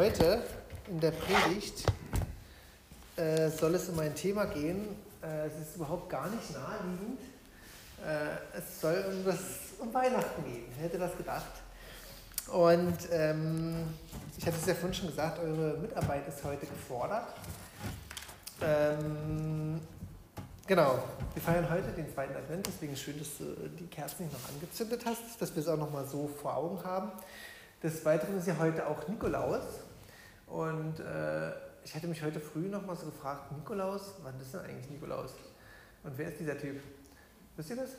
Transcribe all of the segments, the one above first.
Heute in der Predigt äh, soll es um ein Thema gehen, äh, es ist überhaupt gar nicht naheliegend. Äh, es soll um, das, um Weihnachten gehen. Wer hätte das gedacht? Und ähm, ich hatte es ja vorhin schon gesagt, eure Mitarbeit ist heute gefordert. Ähm, genau, wir feiern heute den zweiten Advent, deswegen schön, dass du die Kerzen nicht noch angezündet hast, dass wir es auch noch mal so vor Augen haben. Des Weiteren ist ja heute auch Nikolaus. Und äh, ich hätte mich heute früh noch mal so gefragt, Nikolaus, wann ist denn eigentlich Nikolaus? Und wer ist dieser Typ? Wisst ihr das?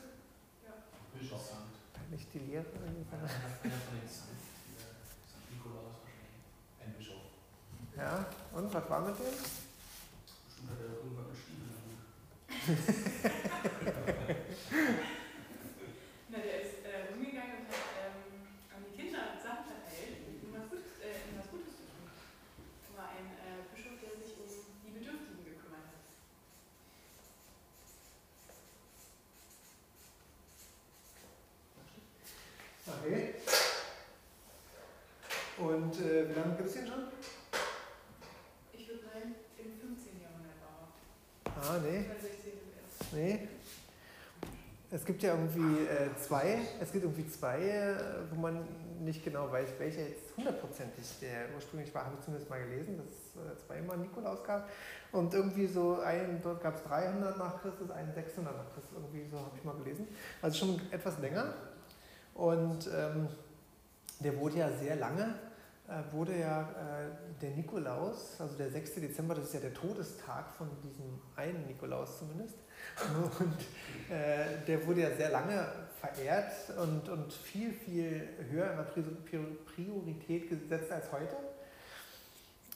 Ja. Bischof. Nicht die Lehre? Einer von den St. Nikolaus wahrscheinlich. Ein Bischof. Ja, und was war mit dem? Bestimmt hat er irgendwann Stiefel Na, der ist äh, rumgegangen und hat ähm, an die Kinder Sachen verteilt, um was, Gutes, äh, um was Gutes zu tun. War ein äh, Bischof, der sich um die Bedürftigen gekümmert hat. Okay. Und äh, wie lange gibt es den schon? Ich würde meinen, im 15. Jahrhundert war Ah, nee. Oder 16. erst. Nee. Es gibt ja irgendwie äh, zwei, es gibt irgendwie zwei, äh, wo man nicht genau weiß, welcher jetzt hundertprozentig der ursprünglich war, habe ich zumindest mal gelesen, dass es äh, zweimal Nikolaus gab. Und irgendwie so einen, dort gab es 300 nach Christus, einen 600 nach Christus, irgendwie so habe ich mal gelesen. Also schon etwas länger. Und ähm, der wurde ja sehr lange, wurde ja äh, der Nikolaus, also der 6. Dezember, das ist ja der Todestag von diesem einen Nikolaus zumindest. Und äh, der wurde ja sehr lange verehrt und, und viel, viel höher in der Pri- Priorität gesetzt als heute.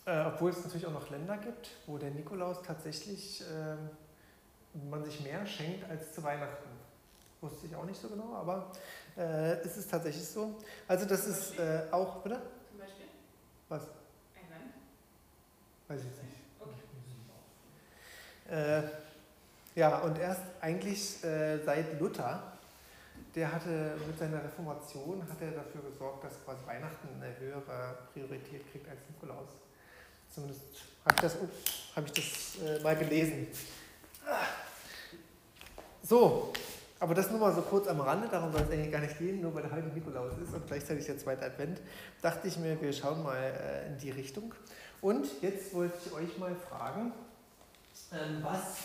Äh, obwohl es natürlich auch noch Länder gibt, wo der Nikolaus tatsächlich äh, man sich mehr schenkt als zu Weihnachten. Wusste ich auch nicht so genau, aber äh, es ist tatsächlich so. Also das ist äh, auch, bitte? Was? ein Land. Weiß ich nicht. Okay. Äh, ja, und erst eigentlich äh, seit Luther, der hatte mit seiner Reformation hat er dafür gesorgt, dass quasi Weihnachten eine höhere Priorität kriegt als Nikolaus. Zumindest habe ich das, ups, habe ich das äh, mal gelesen. Ah. So, aber das nur mal so kurz am Rande, darum soll es eigentlich gar nicht gehen, nur weil heute Nikolaus ist und gleichzeitig der zweite Advent, dachte ich mir, wir schauen mal äh, in die Richtung. Und jetzt wollte ich euch mal fragen, ähm, was,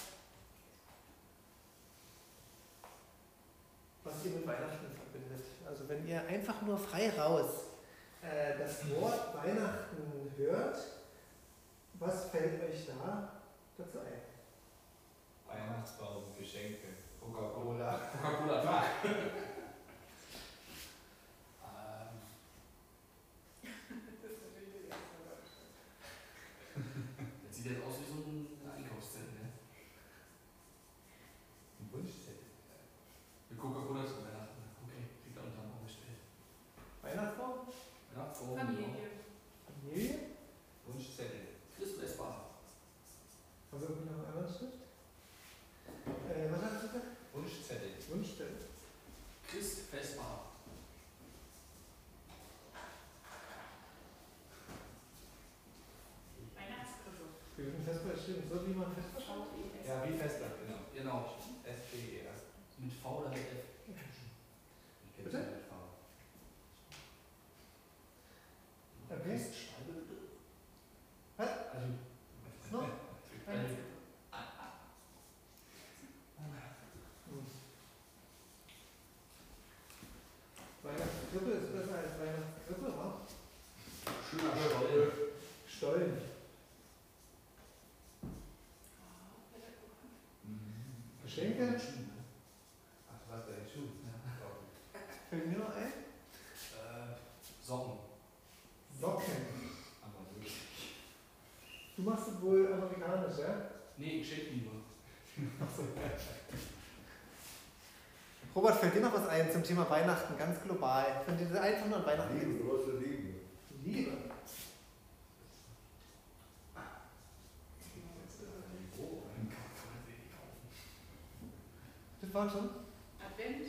was ihr mit Weihnachten verbindet. Also wenn ihr einfach nur frei raus äh, das Wort Weihnachten hört, was fällt euch da dazu ein? Weihnachtsbaum, Geschenke, Coca-Cola. Coca-Cola Tag. ähm, Das sieht jetzt aus wie so ein Einkaufszettel, ne? Ein Wunschzettel. Mit Coca-Cola zu Weihnachten. Okay, liegt da unterm Baum gestellt. Weihnachtsbaum? Ja, Baum, Familie. Familie? Wunschzettel. Christus essbar. Haben wir irgendwie noch einen anderen Schrift? Äh, was hast du gesagt? Wunschzettel. Wunschzettel. Christ festbar. Weihnachtskrippe. Wir würden festbar stimmt, so wie man festbar schaut. Ja, wie Festland, genau. Genau. S-P-E-R. Mit V oder mit F? Ich kenn's Bitte? nicht mit V. Okay. Christ Schreibe bitte. Was? Also, Noch? also Weihnachtskrippe ist besser als Weihnachtskrippe, wa? schöner Stollen. Stollen. Ah, Wetterkuchen. Mhm. Geschenke? Ach, was bei den Schuhen? Fällt mir noch ein? Äh, Socken. Socken. Aber wirklich. Du machst es amerikanisch, ja? Nee, Geschenkliebe. Robert, fällt dir noch was ein zum Thema Weihnachten, ganz global? Könnt ihr einfach nur an Weihnachten Liebe, große Liebe. Liebe. Oh, ein Das war schon? Advent.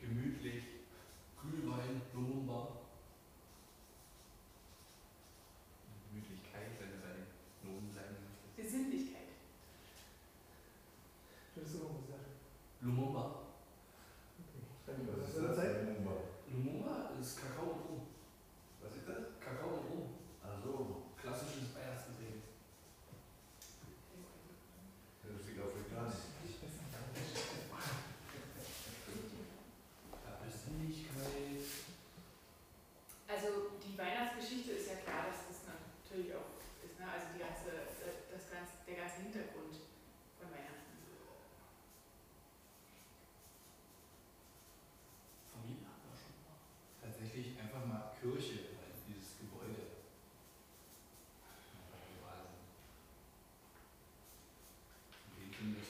Gemütlich. Glühwein, Blumenbar.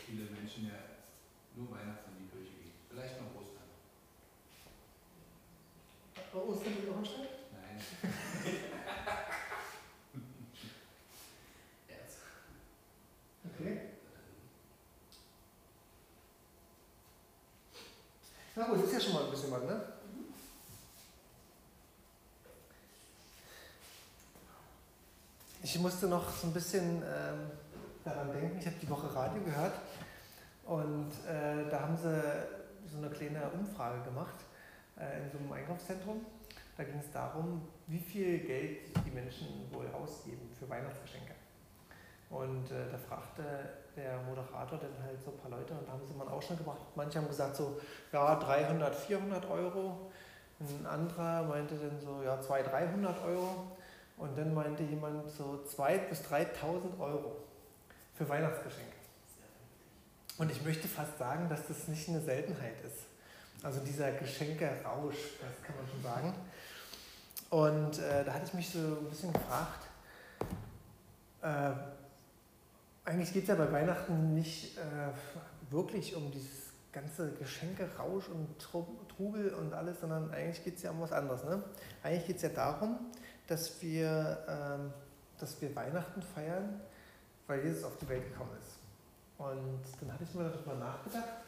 Menschen ja nur Weihnachten in die Kirche gehen. Vielleicht noch Ostern. Ostern in Hohenstein? Nein. Okay. Na gut, ist ja schon mal ein bisschen was, ne? Ich musste noch so ein bisschen ähm, daran denken, ich habe die Woche Radio gehört und äh, da haben sie so eine kleine Umfrage gemacht äh, in so einem Einkaufszentrum. Da ging es darum, wie viel Geld die Menschen wohl ausgeben für Weihnachtsgeschenke. Und äh, da fragte der Moderator dann halt so ein paar Leute und da haben sie mal einen Ausschnitt gemacht. Manche haben gesagt so, ja, 300, 400 Euro. Ein anderer meinte dann so, ja, 200, 300 Euro. Und dann meinte jemand so 2.000 bis 3.000 Euro für Weihnachtsgeschenke. Und ich möchte fast sagen, dass das nicht eine Seltenheit ist. Also dieser Geschenke-Rausch, das kann man schon sagen. Und äh, da hatte ich mich so ein bisschen gefragt, äh, eigentlich geht es ja bei Weihnachten nicht äh, wirklich um dieses ganze Geschenke-Rausch und Tru- Trubel und alles, sondern eigentlich geht es ja um was anderes. Ne? Eigentlich geht es ja darum, dass wir, ähm, dass wir Weihnachten feiern, weil Jesus auf die Welt gekommen ist. Und dann hatte ich mir darüber nachgedacht,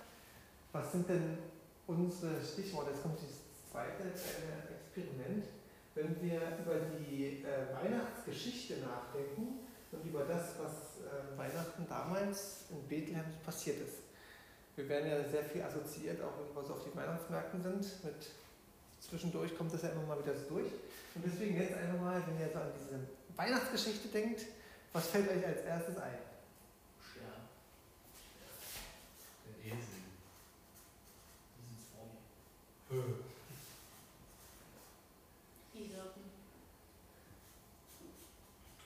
was sind denn unsere Stichworte? Jetzt kommt dieses zweite äh, Experiment. Wenn wir über die äh, Weihnachtsgeschichte nachdenken und über das, was äh, Weihnachten damals in Bethlehem passiert ist. Wir werden ja sehr viel assoziiert, auch wenn wir so auf die Weihnachtsmärkten sind. Mit zwischendurch kommt das ja immer mal wieder so durch. Und deswegen jetzt einfach mal, wenn ihr so an diese Weihnachtsgeschichte denkt, was fällt euch als erstes ein? Stern. Der Esel. Die sind vor mir. Die Hirten.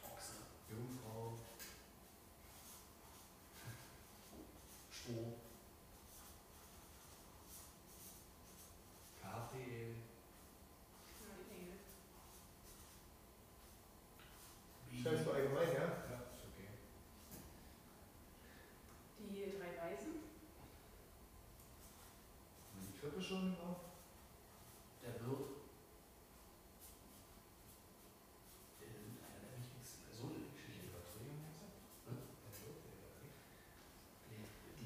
Ochse. Jungfrau. Stroh. Gabriel. Stellst du allgemein, ja? Ja, ist okay. Die drei Weisen. Die Krippe schon drauf? Der Wirt. Ähm, Einer der wichtigsten Personen in der Geschichte.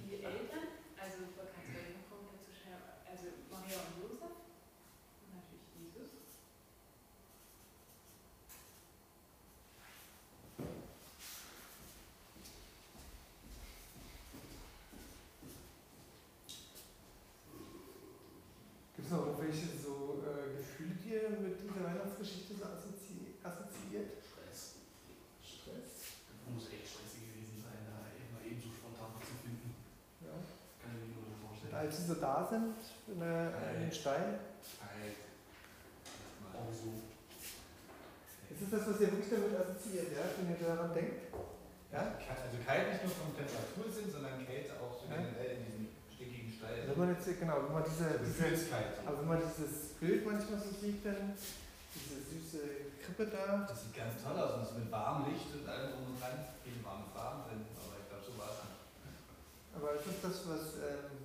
Die Eltern, also man kann es bei jedem kommen dazu schreiben, also Maria und Josef. Und natürlich Jesus. Gibt es noch irgendwelche so äh, Gefühle, die ihr mit dieser Weihnachtsgeschichte so assozi assoziiert? Stress. Stress? Das muss echt stressig gewesen sein, da immer eben so spontan was zu finden. Ja. Kann ich mir nur so Und vorstellen. Als sie so da sind, in, der, in den Stein, so. ist es das, was ihr wirklich damit assoziiert, ja? wenn ihr daran denkt? Ja? Also kalt nicht nur vom Temperatursinn, sondern Kälte auch so Ja. generell in diesem stickigen Stall. Wenn man jetzt, genau, wenn man diese, diese Gefühlskalt. aber wenn man dieses Bild manchmal so sieht, dann diese süße Krippe da, Das sieht ganz toll aus und es mit warmem Licht und allem drum und dran. Viele warme Farben drin, aber ich glaube, so war es nicht. aber ist das das, was, ähm,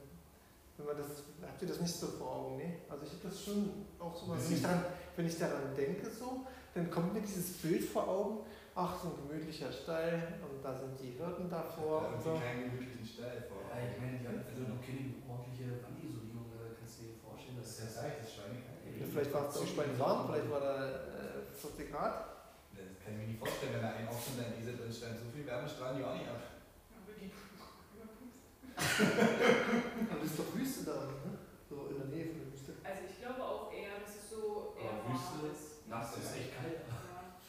wenn man das, habt ihr das nicht so vor Augen, ne? Also ich habe das schon auch so, mal, wenn ich, daran, wenn ich daran denke so, dann kommt mir dieses Bild vor Augen, ach, so ein gemütlicher Stall und da sind die Hirten davor und irgendwie so. keinen gemütlichen Stall vor. Ja, ich meine, die haben also noch keine ordentliche Wandisolierung, da kannst du dir vorstellen, dass Das ist ja das Schweine Ja, vielleicht war es auch bei warm, vielleicht war da äh, 40 Grad. Das kann ich mir nicht vorstellen, wenn da ein Ochsen in dieser drin stand. So viel Wärme strahlen die auch nicht ab. Aber. Und das ist doch Wüste da, ne? So in der Nähe von der Wüste. Also ich glaube auch eher, dass es so eher Aber Wüste, warm ist. nachts ist echt kalt. Ja.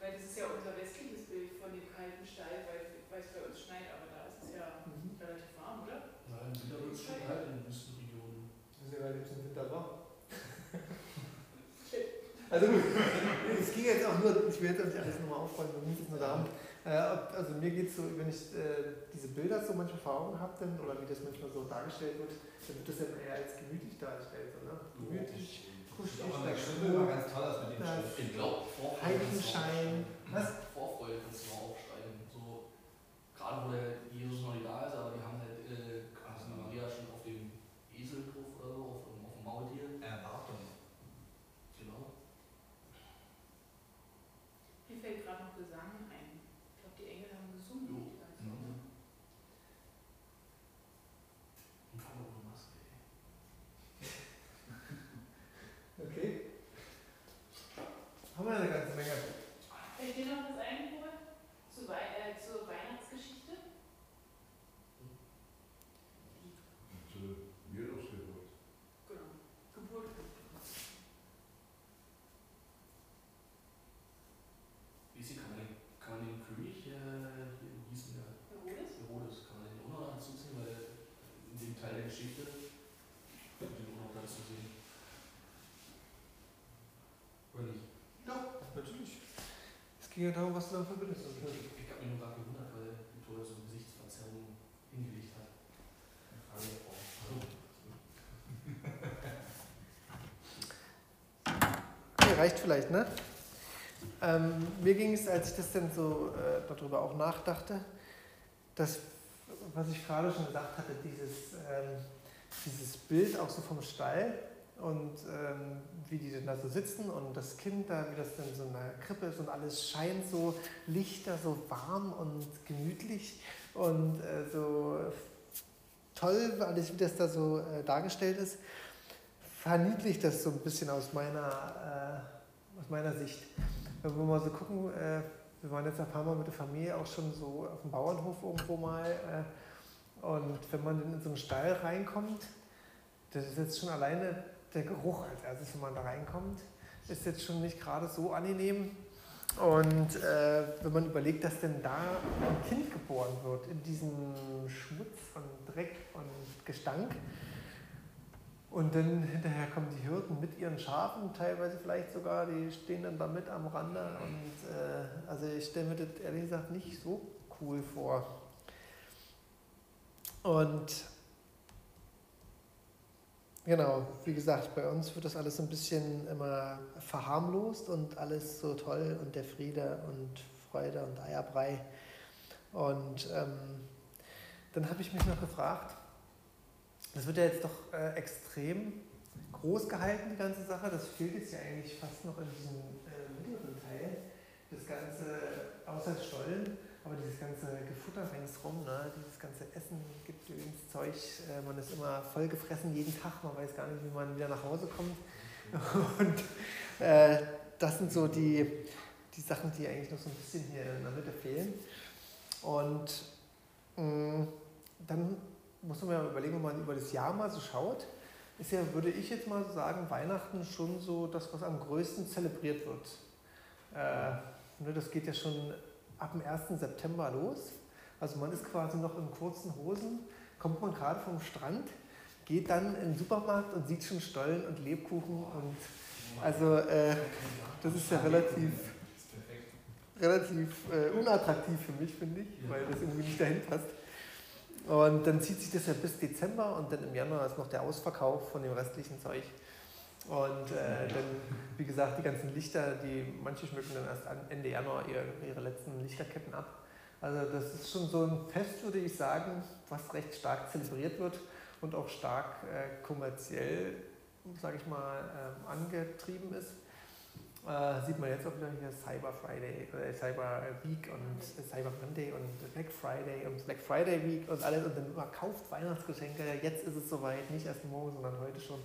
Weil das ist ja unser westliches Bild von dem kalten Stall, weil, weil es bei uns schneit, aber da ist es ja Mhm. relativ warm, oder? Ja, im Winter wird es schon kalt in den Wüstenregionen. Das ist ja gerade im Winter warm. Also gut, es ging jetzt auch nur, ich will jetzt nicht alles nochmal aufräumen, mir geht es nur darum, äh, also mir geht es so, wenn ich äh, diese Bilder so manchmal vor Augen habe, dann, oder wie das manchmal so dargestellt wird, dann wird das dann eher als gemütlich dargestellt, so, ne? Gemütlich, Das kuschelig, da der Stimme immer ganz toll aus mit dem Da- Schrift. Ich glaube, Vorfreude. Heiligenschein. Was? Vorfreude kannst du mal aufschreiben. So, gerade wo der Jesus noch nicht da ist, aber die haben halt äh, ging ja darum, was du dann verbindest. Ich habe mich nur gerade gewundert, weil Victoria so eine Gesichtsverzerrung hingelegt hat. Okay, reicht vielleicht, ne? Ähm, mir ging es, als ich das dann so äh, darüber auch nachdachte, dass, was ich gerade schon gesagt hatte, dieses, ähm, dieses Bild auch so vom Stall und ähm, wie die dann da so sitzen und das Kind da, wie das dann so in der Krippe ist und alles scheint so lichter, so warm und gemütlich und äh, so toll, alles wie das da so äh, dargestellt ist, verniedlicht das so ein bisschen aus meiner, äh, aus meiner Sicht. Wenn wir mal so gucken, äh, wir waren jetzt ein paar Mal mit der Familie auch schon so auf dem Bauernhof irgendwo mal äh, und wenn man in so einen Stall reinkommt, das ist jetzt schon alleine der Geruch als erstes, wenn man da reinkommt, ist jetzt schon nicht gerade so angenehm. Und äh, wenn man überlegt, dass denn da ein Kind geboren wird, in diesem Schmutz und Dreck und Gestank, und dann hinterher kommen die Hirten mit ihren Schafen, teilweise vielleicht sogar, die stehen dann da mit am Rande. Und äh, also ich stelle mir das ehrlich gesagt nicht so cool vor. Und Genau, wie gesagt, bei uns wird das alles ein bisschen immer verharmlost und alles so toll und der Friede und Freude und Eierbrei. Und ähm, dann habe ich mich noch gefragt, das wird ja jetzt doch äh, extrem groß gehalten, die ganze Sache. Das fehlt jetzt ja eigentlich fast noch in diesem äh, mittleren Teil. Das Ganze außer Stollen aber dieses ganze Gefutter ringsrum, ne, dieses ganze Essen, gibt ins Zeug, äh, man ist immer voll gefressen jeden Tag, man weiß gar nicht, wie man wieder nach Hause kommt. Und äh, das sind so die, die Sachen, die eigentlich noch so ein bisschen hier in der Mitte fehlen. Und mh, mm, dann muss man ja überlegen, wenn man über das Jahr mal so schaut, ist ja, würde ich jetzt mal sagen, Weihnachten schon so das, was am größten zelebriert wird. Äh, ne, das geht ja schon ab dem 1. September los. Also man ist quasi noch in kurzen Hosen, kommt man gerade vom Strand, geht dann in den Supermarkt und sieht schon Stollen und Lebkuchen und also äh, das ist ja relativ, relativ äh, unattraktiv für mich, finde ich, weil das irgendwie nicht dahin passt. Und dann zieht sich das ja bis Dezember und dann im Januar ist noch der Ausverkauf von dem restlichen Zeug. Und äh, dann, wie gesagt, die ganzen Lichter, die manche schmücken dann erst Ende Januar ihre, ihre letzten Lichterketten ab. Also das ist schon so ein Fest, würde ich sagen, was recht stark zelebriert wird und auch stark äh, kommerziell, sage ich mal, äh, angetrieben ist. Äh, sieht man jetzt auch wieder hier Cyber Friday, äh, Cyber Week und Cyber Monday und Black Friday und Black Friday Week und alles und dann man Weihnachtsgeschenke. Jetzt ist es soweit, nicht erst morgen, sondern heute schon.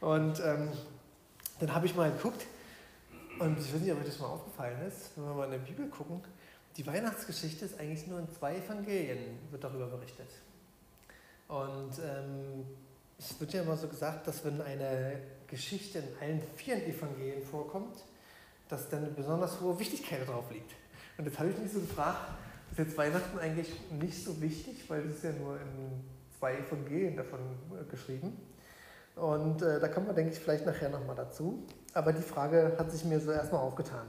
Und ähm, dann habe ich mal geguckt, und ich weiß nicht, ob euch das mal aufgefallen ist, wenn wir mal in der Bibel gucken, die Weihnachtsgeschichte ist eigentlich nur in zwei Evangelien, wird darüber berichtet. Und ähm, es wird ja immer so gesagt, dass wenn eine Geschichte in allen vier Evangelien vorkommt, dass dann eine besonders hohe Wichtigkeit drauf liegt. Und jetzt habe ich mich so gefragt, ist jetzt Weihnachten eigentlich nicht so wichtig, weil es ist ja nur in zwei Evangelien davon äh, geschrieben. Und äh, da kommen wir, denke ich, vielleicht nachher nochmal dazu. Aber die Frage hat sich mir so erstmal aufgetan.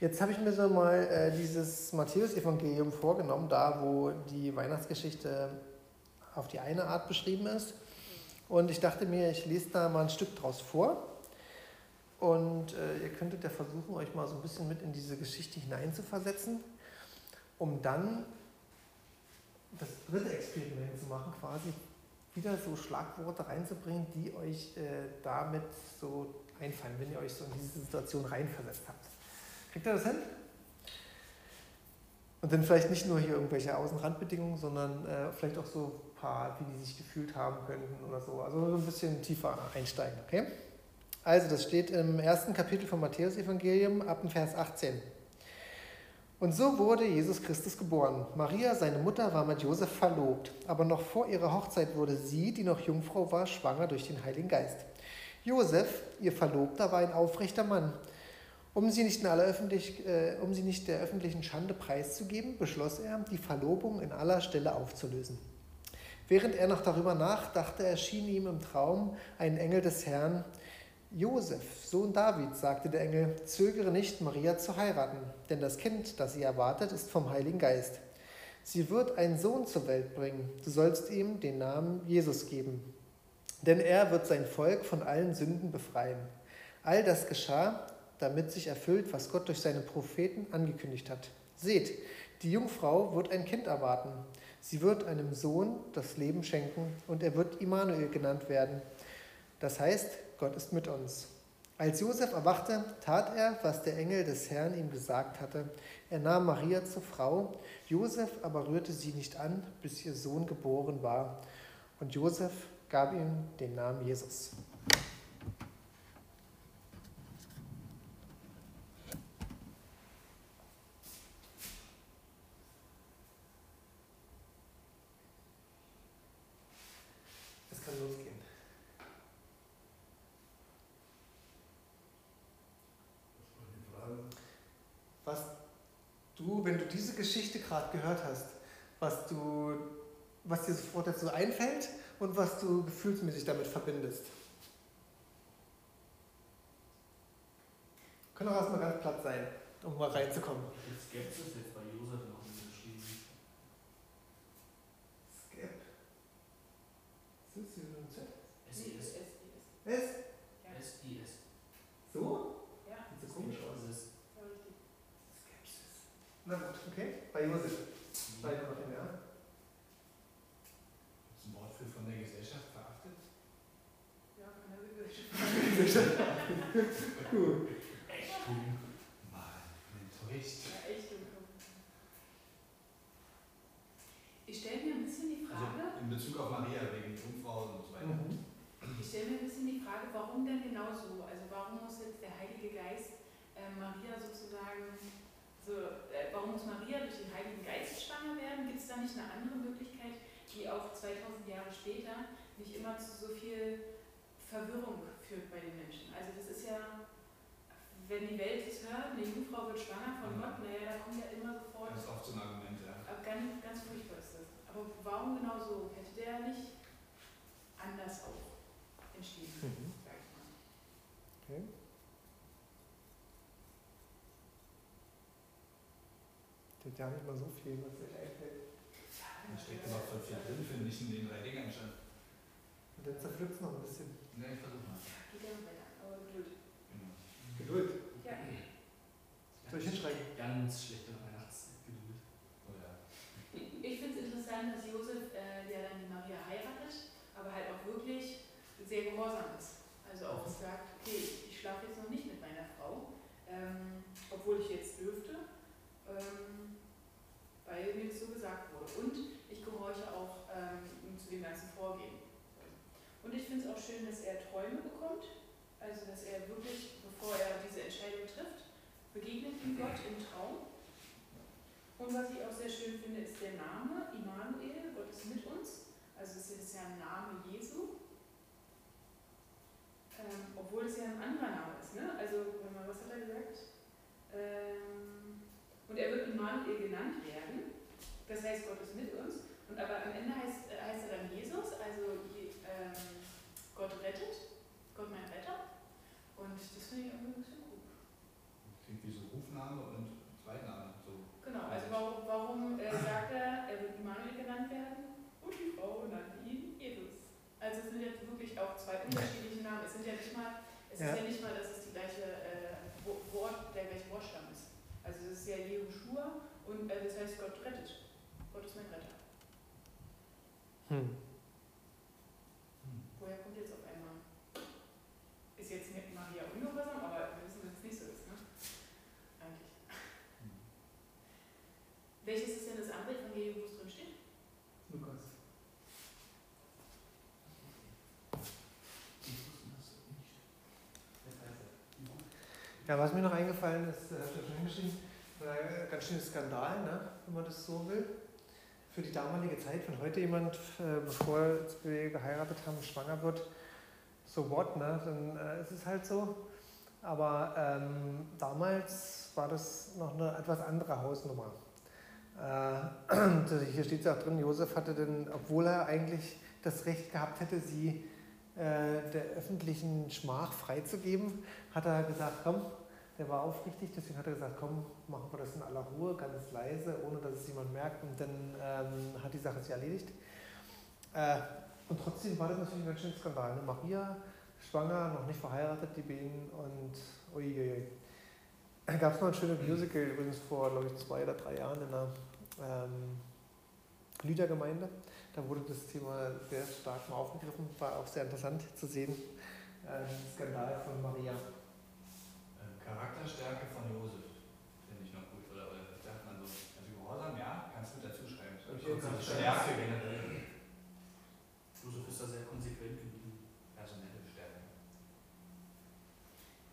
Jetzt habe ich mir so mal äh, dieses Matthäus-Evangelium vorgenommen, da wo die Weihnachtsgeschichte auf die eine Art beschrieben ist. Und ich dachte mir, ich lese da mal ein Stück draus vor. Und äh, ihr könntet ja versuchen, euch mal so ein bisschen mit in diese Geschichte hineinzuversetzen, um dann das dritte Experiment zu machen, quasi wieder so Schlagworte reinzubringen, die euch äh, damit so einfallen, wenn ihr euch so in diese Situation reinversetzt habt. Kriegt ihr das hin? Und dann vielleicht nicht nur hier irgendwelche Außenrandbedingungen, sondern äh, vielleicht auch so ein paar, wie die sich gefühlt haben könnten oder so. Also so ein bisschen tiefer einsteigen, okay? Also, das steht im ersten Kapitel vom Matthäus-Evangelium ab dem Vers 18. Und so wurde Jesus Christus geboren. Maria, seine Mutter, war mit Josef verlobt, aber noch vor ihrer Hochzeit wurde sie, die noch Jungfrau war, schwanger durch den Heiligen Geist. Josef, ihr Verlobter, war ein aufrechter Mann. Um sie, nicht äh, um sie nicht der öffentlichen Schande preiszugeben, beschloss er, die Verlobung in aller Stelle aufzulösen. Während er noch darüber nachdachte, erschien ihm im Traum ein Engel des Herrn, Josef, Sohn Davids, sagte der Engel, zögere nicht, Maria zu heiraten, denn das Kind, das sie erwartet, ist vom Heiligen Geist. Sie wird einen Sohn zur Welt bringen. Du sollst ihm den Namen Jesus geben, denn er wird sein Volk von allen Sünden befreien. All das geschah, damit sich erfüllt, was Gott durch seine Propheten angekündigt hat. Seht, die Jungfrau wird ein Kind erwarten. Sie wird einem Sohn das Leben schenken und er wird Immanuel genannt werden. Das heißt, Gott ist mit uns. Als Josef erwachte, tat er, was der Engel des Herrn ihm gesagt hatte. Er nahm Maria zur Frau, Josef aber rührte sie nicht an, bis ihr Sohn geboren war. Und Josef gab ihm den Namen Jesus. Es kann losgehen. Was du, wenn du diese Geschichte gerade gehört hast, was du, was dir sofort dazu einfällt und was du gefühlsmäßig damit verbindest. Können auch erstmal ganz platt sein, um mal reinzukommen. Skepsis jetzt bei Josef noch geschrieben? Skep. SIS. S? SIS. So? Ja, Sieht so komisch aus. Das ist voll richtig. Skepsis. Na gut, okay. Bei Josef. Bei Josef, ja. Das ist ein Wort für von der Gesellschaft verachtet. Ja, von der Gesellschaft. Gut. echt dumm. Mann, enttäuscht. Ja, echt dumm. Ich stelle mir ein bisschen die Frage, Also in Bezug auf Maria wegen Jungfrau und so weiter. Mhm. ich stelle mir ein bisschen die Frage, warum denn genau so? Also warum muss jetzt der Heilige Geist äh, Maria sozusagen, so, äh, warum muss Maria durch den Heiligen Geist schwanger werden? Gibt es da nicht eine andere Möglichkeit, die auch 2000 Jahre später nicht immer zu so viel Verwirrung führt bei den Menschen? Also das ist ja, wenn die Welt es hört, eine Jungfrau wird schwanger von Mhm. Gott, naja, da kommt ja immer sofort Das ist oft so ein Argument, ja. aber ganz, ganz furchtbar ist das. Aber warum genau so? Hätte der nicht anders auch entschieden, Mhm. sag ich mal. Okay. Ist ja nicht mal so viel, was euch einfällt. Da steckt aber voll viel drin, finde ich, in den drei Dingern schon. Und dann zerpflückt es noch ein bisschen. Ne, ich versuch mal. Geht ja noch weiter, aber Geduld. Genau. Geduld. Ja. Soll ich hinschreiben? Ganz schlechte Weihnachtsgeduld. Oder Ich finde es interessant, dass Josef, äh, der dann die Maria heiratet, aber halt auch wirklich sehr gehorsam ist. Also auch sagt, okay, ich schlafe jetzt noch nicht mit meiner Frau, ähm, obwohl ich jetzt dürfte, ähm, weil mir das so gesagt wurde. Und ich gehorche auch ähm, zu dem ganzen Vorgehen. Und ich finde es auch schön, dass er Träume bekommt, also dass er wirklich, bevor er diese Entscheidung trifft, begegnet ihm Gott im Traum. Und was ich auch sehr schön finde, ist der Name Immanuel, Gott ist mit uns. Also es ist ja ein Name Jesu. Ähm, obwohl es ja ein anderer Name ist. Ne? Also, was hat er gesagt? Ähm, und er wird Immanuel genannt werden. Das heißt, Gott ist mit uns. Und aber am Ende heißt, äh, heißt er dann Jesus, also ähm, Gott rettet, Gott mein Retter. Und das finde ich irgendwie ein bisschen cool. klingt wie so Rufname und Zweitname. So. Genau, also warum, warum äh, sagt er, er wird Immanuel genannt werden und die Frau nannte ihn Jesus. Also es sind ja wirklich auch zwei unterschiedliche Namen. Es sind ja nicht mal, es Ja. ist ja nicht mal, dass es die gleiche äh, Wo- Wort, der gleiche Wortstamm ist. Also es ist ja Jehoshua und äh, das heißt Gott rettet. Gott ist mein Retter. Hm. Woher kommt jetzt auf einmal? Ist jetzt mit Maria ungehorsam, aber wir wissen, dass es nicht so ist, ne? Eigentlich. Welches ist denn das andere Evangelium, wo es drin steht? Lukas. Ich wusste das nicht. Wer weiß das? Ja, was mir noch eingefallen ist, äh, schon hingeschrieben, war ein ganz schönes Skandal, ne, wenn man das so will. Für die damalige Zeit, wenn heute jemand, äh, bevor wir geheiratet haben, schwanger wird, so what, ne, dann äh, ist es halt so. Aber ähm, damals war das noch eine etwas andere Hausnummer. Äh, hier steht es auch drin, Josef hatte denn, obwohl er eigentlich das Recht gehabt hätte, sie der öffentlichen Schmach freizugeben, hat er gesagt, komm, der war aufrichtig, deswegen hat er gesagt, komm, machen wir das in aller Ruhe, ganz leise, ohne dass es jemand merkt und dann ähm, hat die Sache sich erledigt. Äh, und trotzdem war das natürlich ein ganz schöner Skandal. Ne? Maria, schwanger, noch nicht verheiratet, die beiden und uiuiui. Gab es noch ein schönes Musical übrigens vor, glaube ich, zwei oder drei Jahren in einer ähm, Lüdergemeinde. Da wurde das Thema sehr stark mal aufgegriffen, war auch sehr interessant zu sehen. Äh, Skandal von Maria. Ähm, Charakterstärke von Josef finde ich noch gut. Oder, oder sagt man so, also Gehorsam, ja, kannst du dazu schreiben. Okay, Also Stärke generell. Josef ist da sehr konsequent geblieben. Personelle Stärke.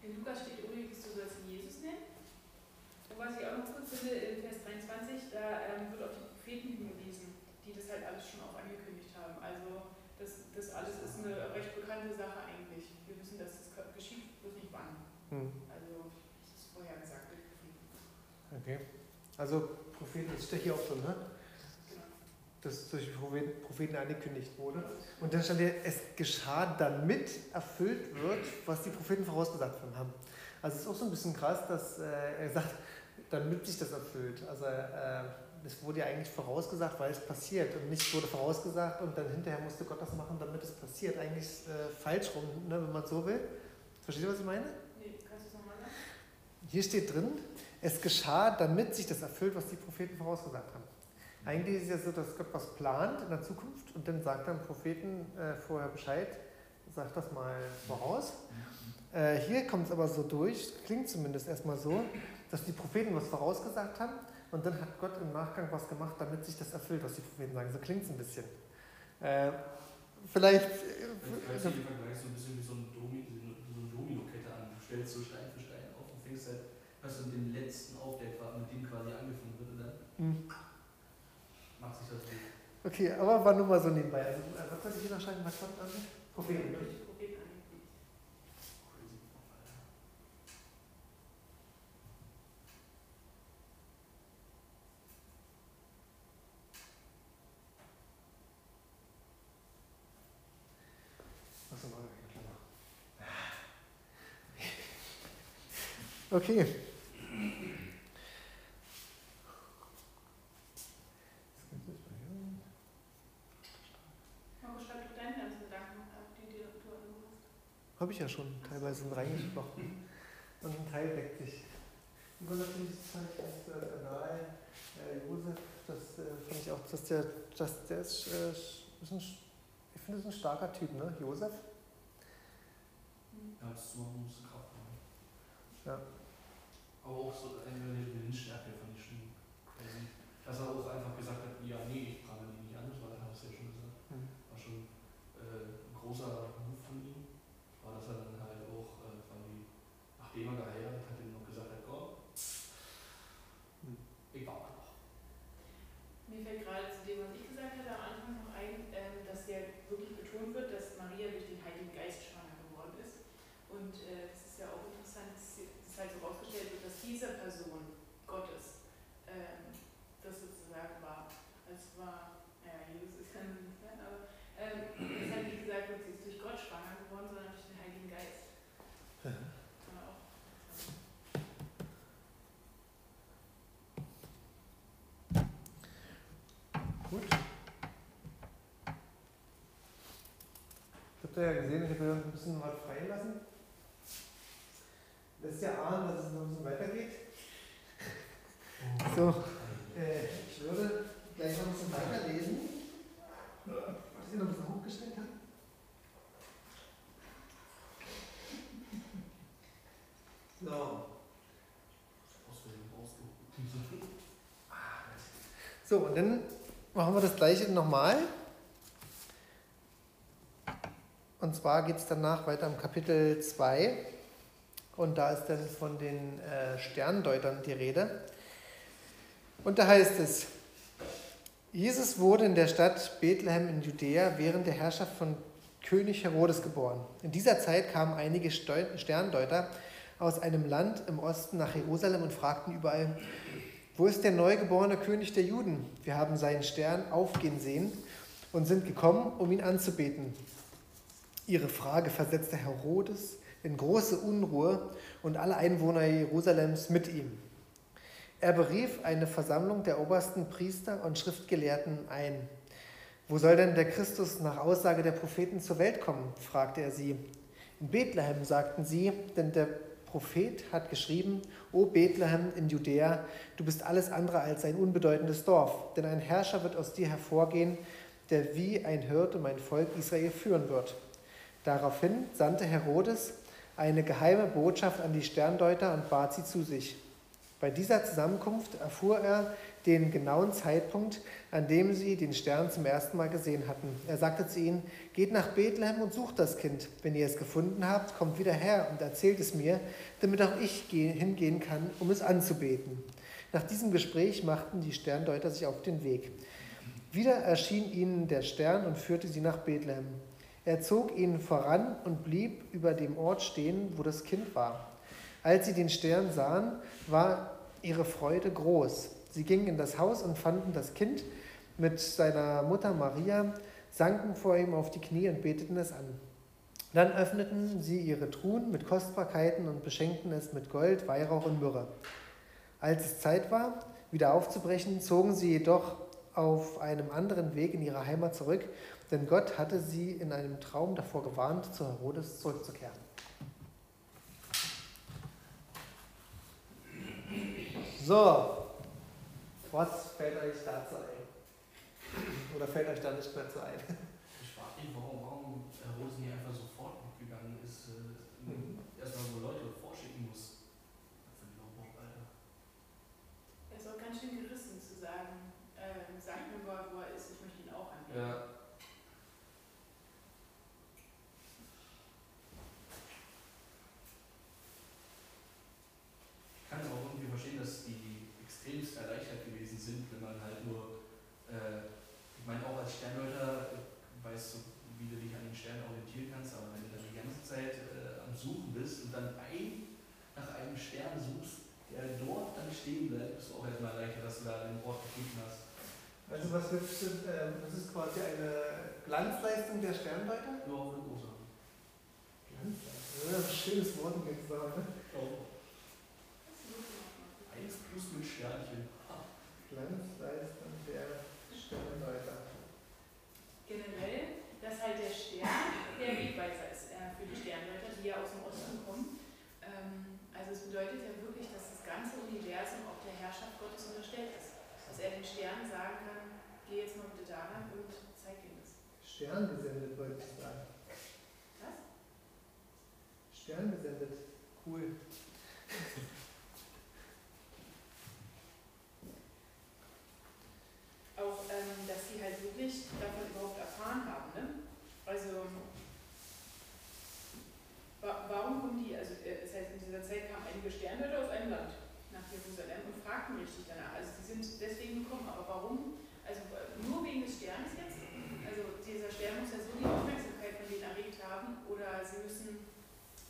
In Lukas steht übrigens, du sollst ihn Jesus nennen. Und was ich auch noch gut finde, in Vers 23, da ähm, wird auf die Propheten halt alles schon auch angekündigt haben. Also das, das alles ist eine recht bekannte Sache eigentlich. Wir wissen, dass das geschieht, bloß nicht wann. Hm. Also das ist durch Propheten. Okay. Also Propheten, das steht hier auch drin, ne? Genau. dass durch Propheten Propheten angekündigt wurde. Und dann stand hier, es geschah, damit erfüllt wird, was die Propheten vorausgesagt haben. Also es ist auch so ein bisschen krass, dass äh, er sagt, damit sich das erfüllt. Also äh, es wurde ja eigentlich vorausgesagt, weil es passiert und nicht wurde vorausgesagt und dann hinterher musste Gott das machen, damit es passiert. Eigentlich äh, falsch rum, ne, wenn man so will. Versteht ihr, was ich meine? Nee, kannst du es nochmal sagen? Hier steht drin, es geschah, damit sich das erfüllt, was die Propheten vorausgesagt haben. Eigentlich ist es ja so, dass Gott was plant in der Zukunft und dann sagt dann Propheten äh, vorher Bescheid, sagt das mal voraus. Äh, hier kommt es aber so durch, klingt zumindest erstmal so, dass die Propheten was vorausgesagt haben und dann hat Gott im Nachgang was gemacht, damit sich das erfüllt, was die Propheten sagen. So klingt es ein bisschen. Äh, vielleicht. Du den Vergleich so ein bisschen wie so, ein Domi, so eine Domino-Kette an. Du stellst so Stein für Stein auf und fängst halt, hast du den letzten auf, der mit dem quasi angefangen wird und dann Hm. macht sich das gut. Okay, aber war nur mal so nebenbei. Also, äh, was soll ich hier noch schreiben? Was kommt an? Propheten. Propheten angekündigt. Crazy. Achso, war ja klar. Okay. Marco, schreib doch deine ganzen Gedanken auf, die dir du angerufen hast. Habe ich ja schon teilweise reingesprochen. Und ein Teil deckt sich. Über natürlich zeigt das äh, Kanal äh, Josef, das äh, fand ich auch, dass der, dass der ist, äh, ist ein, ich finde, das ist ein starker Typ, ne? Josef? Ja, das machen musst du Kraft haben. Ja. Aber auch so eine Willensstärke fand ich schon crazy. Dass er auch einfach gesagt hat, ja, nee, ich prangere die nicht an, das war, hat er ja schon gesagt. Hm. War schon äh, ein großer Move von ihm. Aber dass er dann halt auch äh, quasi, nachdem er geheiratet hat, ihm noch gesagt hat, komm, Hm. ich baue noch. Mir fällt gerade zu dem, was ich gesagt hatte, am Anfang noch ein, ähm, dass ja wirklich betont wird, dass Maria durch den Heiligen Geist schwanger geworden ist. Und äh, das ist ja auch interessant, dass dass halt so rausgestellt wird, dass diese Person Gottes ähm, das sozusagen war. Es war, naja, Jesus ist kann nicht sein, aber ähm, es hat nicht gesagt wird, sie ist durch Gott schwanger geworden, sondern durch den Heiligen Geist. War auch interessant. Gut. Habt ihr ja gesehen, ich habe ja ein bisschen was freilassen. Lässt ja ahnen, dass es noch ein bisschen weitergeht. So, äh, ich würde gleich noch ein bisschen weiterlesen. Was ich noch ein bisschen hochgestellt habe. So. So, und dann machen wir das gleiche nochmal. Und zwar geht es danach weiter im Kapitel 2. Und da ist dann von den äh, Sterndeutern die Rede. Und da heißt es, Jesus wurde in der Stadt Bethlehem in Judäa während der Herrschaft von König Herodes geboren. In dieser Zeit kamen einige Sterndeuter aus einem Land im Osten nach Jerusalem und fragten überall, wo ist der neugeborene König der Juden? Wir haben seinen Stern aufgehen sehen und sind gekommen, um ihn anzubeten. Ihre Frage versetzte Herodes in große Unruhe und alle Einwohner Jerusalems mit ihm. Er berief eine Versammlung der obersten Priester und Schriftgelehrten ein. Wo soll denn der Christus nach Aussage der Propheten zur Welt kommen? fragte er sie. In Bethlehem, sagten sie, denn der Prophet hat geschrieben, O Bethlehem in Judäa, du bist alles andere als ein unbedeutendes Dorf, denn ein Herrscher wird aus dir hervorgehen, der wie ein Hirte mein Volk Israel führen wird. Daraufhin sandte Herodes eine geheime Botschaft an die Sterndeuter und bat sie zu sich. Bei dieser Zusammenkunft erfuhr er den genauen Zeitpunkt, an dem sie den Stern zum ersten Mal gesehen hatten. Er sagte zu ihnen, geht nach Bethlehem und sucht das Kind. Wenn ihr es gefunden habt, kommt wieder her und erzählt es mir, damit auch ich hingehen kann, um es anzubeten. Nach diesem Gespräch machten die Sterndeuter sich auf den Weg. Wieder erschien ihnen der Stern und führte sie nach Bethlehem. Er zog ihnen voran und blieb über dem Ort stehen, wo das Kind war. Als sie den Stern sahen, war ihre Freude groß. Sie gingen in das Haus und fanden das Kind mit seiner Mutter Maria, sanken vor ihm auf die Knie und beteten es an. Dann öffneten sie ihre Truhen mit Kostbarkeiten und beschenkten es mit Gold, Weihrauch und Myrrhe. Als es Zeit war, wieder aufzubrechen, zogen sie jedoch auf einem anderen Weg in ihre Heimat zurück denn Gott hatte sie in einem Traum davor gewarnt, zu Herodes zurückzukehren. So, was fällt euch dazu ein? Oder fällt euch da nicht mehr zu ein? Ich frage mich, warum, warum Herodes nicht einfach sofort gegangen ist, äh, mhm. erstmal so Leute vorschicken muss. Er ist auch ganz schön gerissen zu sagen, äh, sag mir mal, wo er ist, ich möchte ihn auch annehmen. Ja. Was, würdest du, äh, das ist quasi eine Glanzleistung der Sterndeuter? Ja, auch sagen. Glanzleistung, ja, ein schönes Wort um jetzt sagen. Ne? Oh. Eins plus mit Sternchen. Glanzleistung der Sterndeuter. Generell, dass halt der Stern der Wegweiser ist äh, für die Sterndeuter, die ja aus dem Osten. Ähm, also es bedeutet ja wirklich, dass das ganze Universum auch der Herrschaft Gottes unterstellt ist. Dass er den Sternen sagen kann, geh jetzt mal bitte daran und zeig ihm das. Stern gesendet, wollte ich sagen. Was? Stern gesendet. Cool. Auch, ähm, dass sie halt wirklich davon überhaupt erfahren haben. Ne? Also, wa warum kommen die? Also, äh, das heißt, in dieser Zeit kamen einige Sternhüter aus einem Land nach Jerusalem und fragten richtig danach. Also, sie sind deswegen gekommen, aber warum? Also nur wegen des Sterns jetzt? Also dieser Stern muss ja so die Aufmerksamkeit von denen erregt haben oder sie müssen,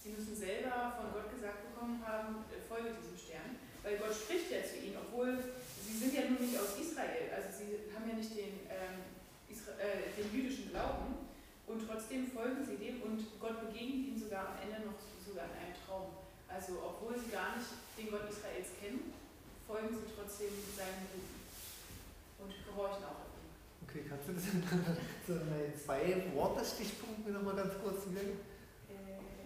sie müssen selber von Gott gesagt bekommen haben, äh, folge diesem Stern. Weil Gott spricht ja zu ihnen, obwohl sie sind ja nun nicht aus Israel, also sie haben ja nicht den, ähm, äh, den jüdischen Glauben und trotzdem folgen sie dem und Gott begegnet ihnen sogar am Ende noch sogar in einem Traum. Also obwohl sie gar nicht den Gott Israels kennen, folgen sie trotzdem seinen Rufen und gehorchen auch auf ihn. Okay, kannst du das in zwei Worte Stichpunkte nochmal ganz kurz nennen? Ja.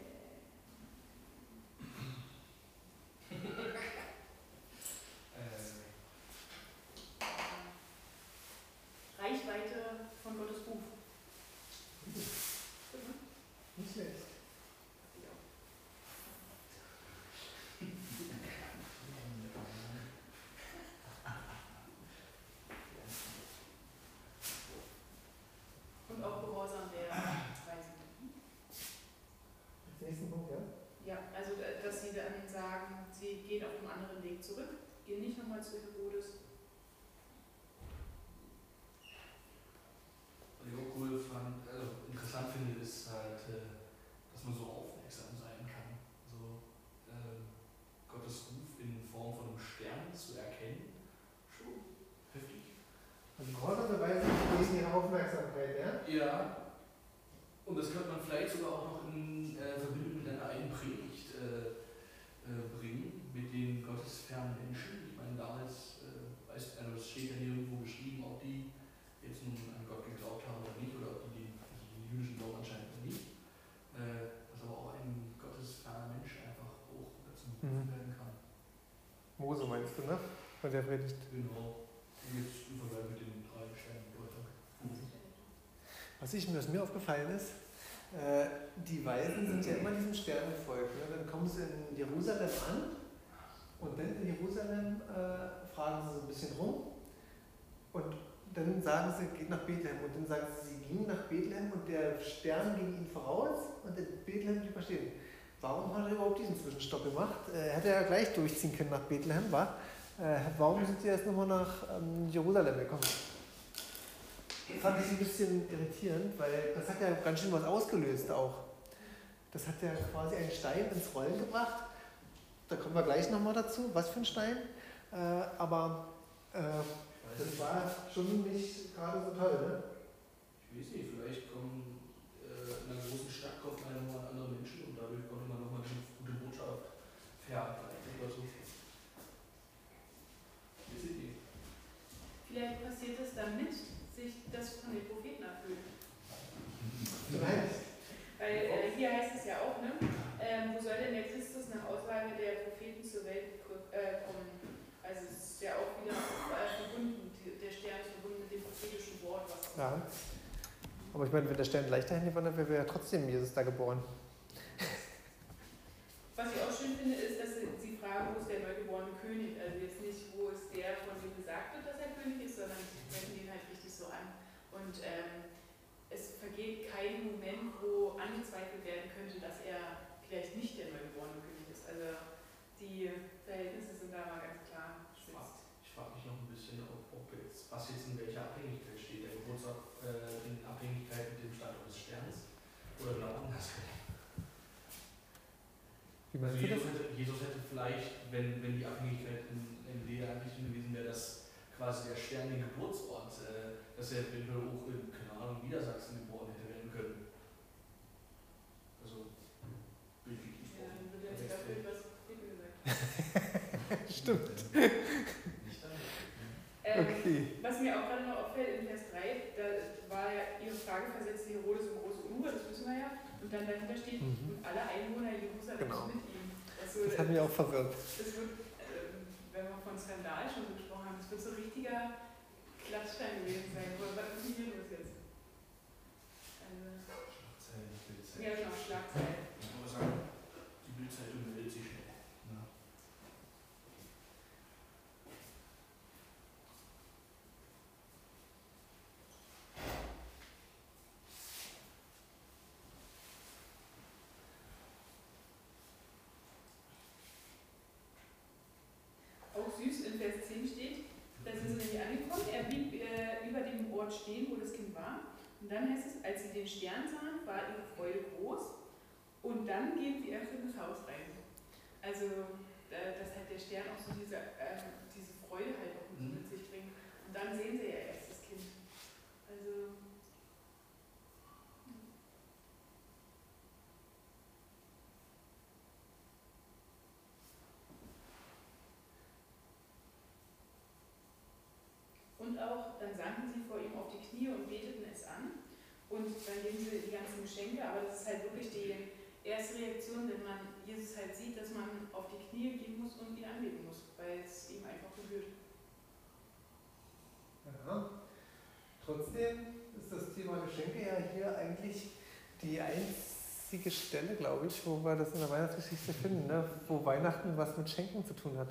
Du, ne? Von der Predigt. Genau. Und jetzt im Vergleich mit den drei. Was, ich, was mir aufgefallen ist, äh, die Weisen sind ja immer diesem Stern gefolgt. Ne? Dann kommen sie in Jerusalem an und dann in Jerusalem äh, fragen sie so ein bisschen rum und dann sagen sie, geht nach Bethlehem. Und dann sagen sie, sie gingen nach Bethlehem und der Stern ging ihnen voraus und in Bethlehem blieb er stehen. Warum hat er überhaupt diesen Zwischenstopp gemacht? Äh, hätte er gleich durchziehen können nach Bethlehem, war? Äh, warum sind sie erst nochmal nach ähm, Jerusalem gekommen? Das fand ich ein bisschen irritierend, weil das hat ja ganz schön was ausgelöst auch. Das hat ja quasi einen Stein ins Rollen gebracht. Da kommen wir gleich nochmal dazu, was für ein Stein. Äh, aber äh, das war schon nicht gerade so toll, ne? Ich weiß nicht, vielleicht kommen in einer großen Stadt kommt man ja nochmal andere Menschen und dadurch konnte man nochmal eine gute Botschaft verabreichen oder so. Weiß ich nicht. Vielleicht passiert es damit, sich das von den Propheten erfüllt. Weil äh, hier heißt es ja auch, ne? Ähm, wo soll denn der Christus nach Aussage der Propheten zur Welt äh, kommen? Also es ist ja auch wieder äh, verbunden, die, der Stern ist verbunden mit dem prophetischen Wort, Ja. Aber ich meine, wenn der Stern leichter hingewandert wäre, wäre ja trotzdem Jesus da geboren. Was ich auch schön finde, ist, dass sie, fragen, wo ist der neugeborene König? Also jetzt nicht, wo ist der, von dem gesagt wird, dass er König ist, sondern sie sprechen ihn halt richtig so an. Und ähm, es vergeht kein Moment, wo angezweifelt werden könnte, dass er vielleicht nicht der neugeborene König ist. Also die Verhältnisse sind da mal ganz klar Ich frage mich noch ein bisschen, ob, ob jetzt, was jetzt in welcher Abhängigkeit steht. Der Geburtstag äh, in Abhängigkeit mit dem Standort des Sterns oder genau andersrum. Wie Also? Jesus hätte, Jesus hätte vielleicht, wenn, wenn die Abhängigkeit in, in der Richtung gewesen wäre, dass quasi der Stern den Geburtsort, äh, dass er eventuell auch in, keine Ahnung, Niedersachsen geboren hätte werden können. Also, bildlich Ja, gesprochen. dann wird jetzt erfüllt, was Bibel gesagt. Stimmt. Nicht Okay. Was mir auch gerade noch auffällt in Vers 3, da war ja Ihre Frage versetzt, Herodes und große Unruhe, das wissen wir ja. Und dann dahinter steht, Mhm. und alle Einwohner Jerusalems Genau. mit ihm. Also, Das hat mich auch verwirrt. das wird, ähm, wenn wir von Skandal schon so gesprochen haben, das wird so ein richtiger Klatschstein gewesen sein. Aber was ist hier los jetzt? Also, Schlagzeilen, Bildzeitung. ja, genau, Schlagzeilen. Ich muss sagen, die Bildzeitung meldet sich schnell. Ja. Auch süß in Vers 10 steht, da sind sie nämlich angekommen, er blieb äh, über dem Ort stehen, wo das Kind war. Und dann heißt es, als sie den Stern sahen, war ihre Freude groß. Und dann gehen sie erst in das Haus rein. Also, äh, dass halt der Stern auch so diese, ähm, diese Freude halt auch mit, Mhm. mit sich bringt. Und dann sehen sie ja erst das Kind. Also, Und auch, dann sanken sie vor ihm auf die Knie und beteten es an. Und dann geben sie die ganzen Geschenke, aber das ist halt wirklich die erste Reaktion, wenn man Jesus halt sieht, dass man auf die Knie gehen muss und ihn anbeten muss, weil es ihm einfach gebührt. Ja. Trotzdem ist das Thema Geschenke ja hier eigentlich die einzige Stelle, glaube ich, wo wir das in der Weihnachtsgeschichte finden, ne? wo Weihnachten was mit Schenken zu tun hat.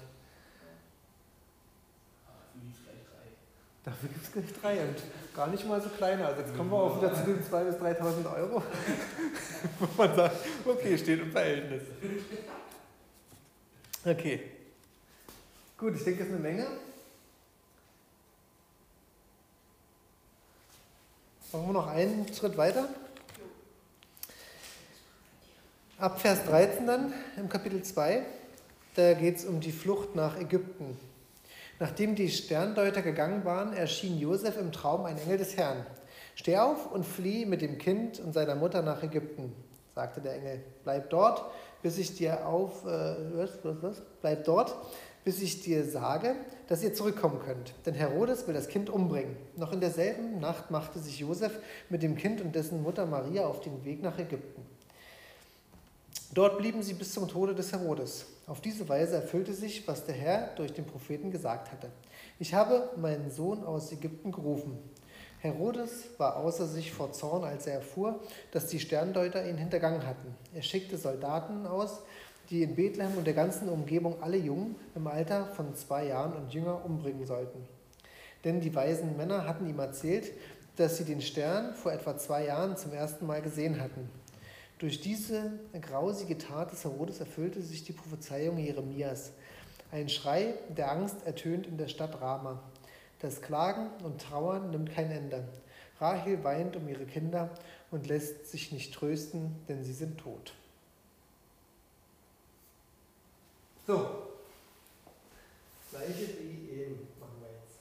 Ah, dafür gibt es gleich drei. Dafür gibt es gleich drei und gar nicht mal so kleine. Also jetzt kommen wir auch wieder zu den 2.000 bis 3.000 Euro, wo man sagt, okay, steht im Verhältnis. Okay. Gut, ich denke, das ist eine Menge. Machen wir noch einen Schritt weiter. Ab Vers 13 dann im Kapitel 2, da geht es um die Flucht nach Ägypten. Nachdem die Sterndeuter gegangen waren, erschien Josef im Traum ein Engel des Herrn. Steh auf und flieh mit dem Kind und seiner Mutter nach Ägypten, sagte der Engel. Bleib dort, bis ich dir auf, äh, was, was, was? Bleib dort, bis ich dir sage, dass ihr zurückkommen könnt. Denn Herodes will das Kind umbringen. Noch in derselben Nacht machte sich Josef mit dem Kind und dessen Mutter Maria auf den Weg nach Ägypten. Dort blieben sie bis zum Tode des Herodes. Auf diese Weise erfüllte sich, was der Herr durch den Propheten gesagt hatte. Ich habe meinen Sohn aus Ägypten gerufen. Herodes war außer sich vor Zorn, als er erfuhr, dass die Sterndeuter ihn hintergangen hatten. Er schickte Soldaten aus, die in Bethlehem und der ganzen Umgebung alle Jungen im Alter von zwei Jahren und jünger umbringen sollten. Denn die weisen Männer hatten ihm erzählt, dass sie den Stern vor etwa zwei Jahren zum ersten Mal gesehen hatten. Durch diese grausige Tat des Herodes erfüllte sich die Prophezeiung Jeremias. Ein Schrei der Angst ertönt in der Stadt Rama. Das Klagen und Trauern nimmt kein Ende. Rahel weint um ihre Kinder und lässt sich nicht trösten, denn sie sind tot. So, gleiche wie eben machen wir jetzt.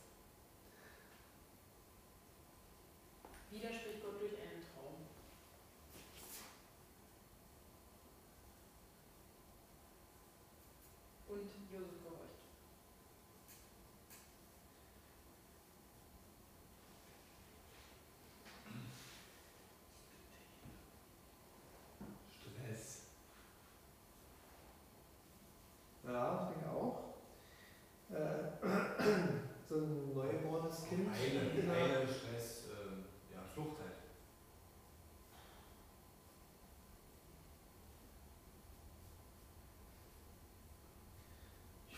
Wieder spricht Gott durch einen Traum. Und Josef gehorcht. Stress. Ja, ich denke auch. Äh, so ein neugeborenes Kind. Eile, in einer- Eile, Stress, ähm, ja, Flucht halt.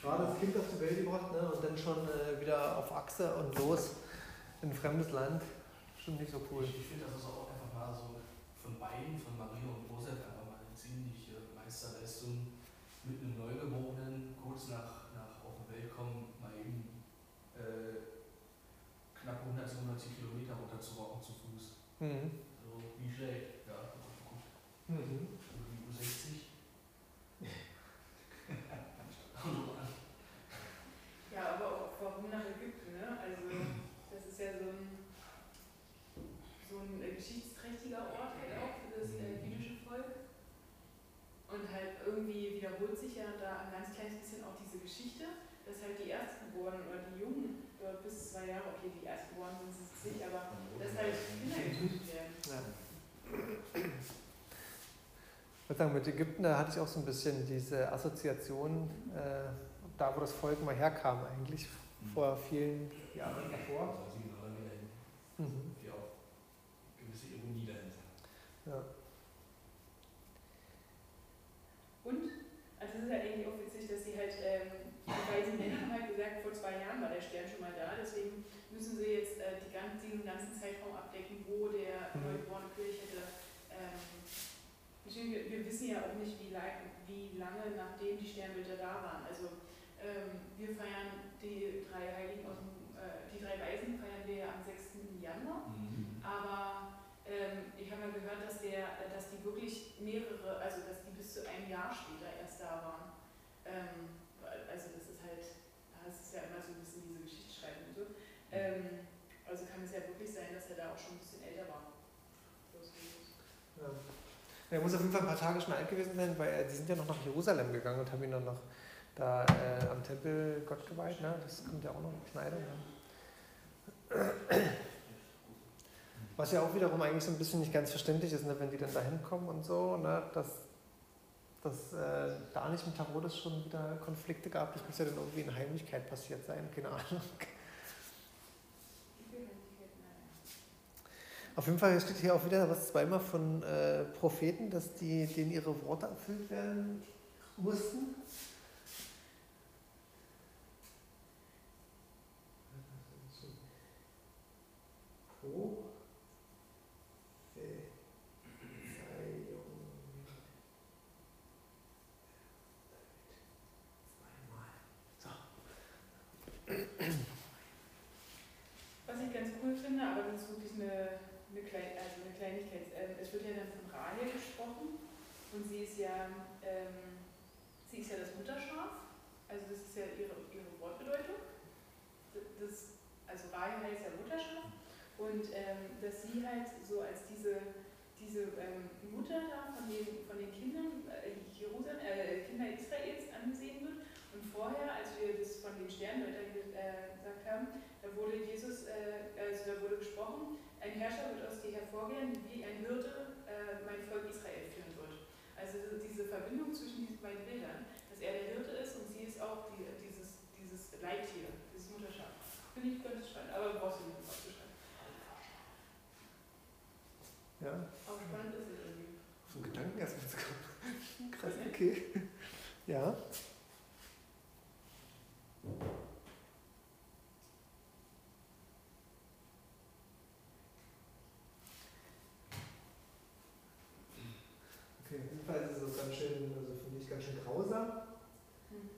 Ich war das Kind auf die Welt gebracht ne, und dann schon äh, wieder auf Achse und los in ein fremdes Land. Schon nicht so cool. Ich, ich finde, das ist auch einfach mal so von beiden, von Maria und Josef, einfach mal eine ziemliche Meisterleistung mit einem Neugeborenen kurz nach, nach auf die Welt kommen, mal eben äh, knapp 100, 190 Kilometer runter zu rocken zu Fuß. Mhm. Also wie schlecht, ja, gut, Mhm. irgendwie U60. Ja, aber auch warum nach Ägypten, ne? Also das ist ja so ein, so ein äh, geschichtsträchtiger Ort halt auch für das äh, jüdische Volk. Und halt irgendwie wiederholt sich ja da ein ganz kleines bisschen auch diese Geschichte, dass halt die Erstgeborenen oder die Jungen dort bis zwei Jahre, okay, die Erstgeborenen sind es nicht, aber dass halt Kinder getötet werden. Ja. Ich würde sagen, mit Ägypten, da hatte ich auch so ein bisschen diese Assoziation, äh, da wo das Volk mal herkam eigentlich, vor vielen Jahren davor. Mhm. Wie auch gewisse Ironie dahinter. Ja. Und, also es ist halt eigentlich auch witzig, dass sie halt, ähm, die weisen Männer haben halt gesagt, vor zwei Jahren war der Stern schon mal da, deswegen müssen sie jetzt äh, die gan diesen ganzen Zeitraum abdecken, wo der Mhm. neugeborene König hätte. Ähm, wir, wir wissen ja auch nicht, wie, lang, wie lange nachdem die Sternbilder da waren. Also ähm, wir feiern die drei Heiligen aus dem, äh, die drei Weisen feiern wir ja am 6. Januar. Mhm. Aber ähm, ich habe mal gehört, dass, der, äh, dass die wirklich mehrere, also dass die bis zu einem Jahr später erst da waren. Ähm, also das ist halt, das ist ja immer so ein bisschen diese Geschichtsschreibung so. Ähm, also kann es ja wirklich sein, dass er da auch schon ein bisschen älter war. Ja. Er muss auf jeden Fall ein paar Tage schon alt gewesen sein, weil die sind ja noch nach Jerusalem gegangen und haben ihn dann noch da äh, am Tempel Gott geweiht. Ne? Das kommt ja auch noch in Schneider. Ne? Was ja auch wiederum eigentlich so ein bisschen nicht ganz verständlich ist, ne? wenn die dann da hinkommen und so, ne? dass, dass äh, da nicht mit Herodes schon wieder Konflikte gab. Das muss ja dann irgendwie in Heimlichkeit passiert sein, keine Ahnung. Auf jeden Fall steht hier auch wieder was zweimal von äh, Propheten, dass die, denen ihre Worte erfüllt werden mussten. Prophezeiung. Zweimal. So. Was ich ganz cool finde, aber das ist wirklich eine, eine, Klein, also eine Kleinigkeit. Ähm, es wird ja dann von Rahel gesprochen und sie ist ja, ähm, sie ist ja das Mutterschaf, also das ist ja ihre, ihre Wortbedeutung. Das, also Rahel heißt ja Mutterschaf und ähm, dass sie halt so als diese, diese ähm, Mutter da von den, von den Kindern, äh, Jerusalem, äh, Kinder Israels ansehen wird. Vorher, als wir das von den Sterndeutern äh, gesagt haben, da wurde Jesus, äh, also da wurde gesprochen, ein Herrscher wird aus dir hervorgehen, wie ein Hirte äh, mein Volk Israel führen wird. Also diese Verbindung beiden Bildern, dass er der Hirte ist und sie ist auch die, dieses, dieses Leittier, dieses Mutterschaf. Finde ich ganz spannend, aber brauchst du nicht aufzuschreiben. Ja, Aber spannend ist es irgendwie. auf den Gedanken erstmal zu kommen. Krass, okay. Ja. Okay, auf jeden Fall ist es so ganz schön, also finde ich ganz schön grausam, Hm.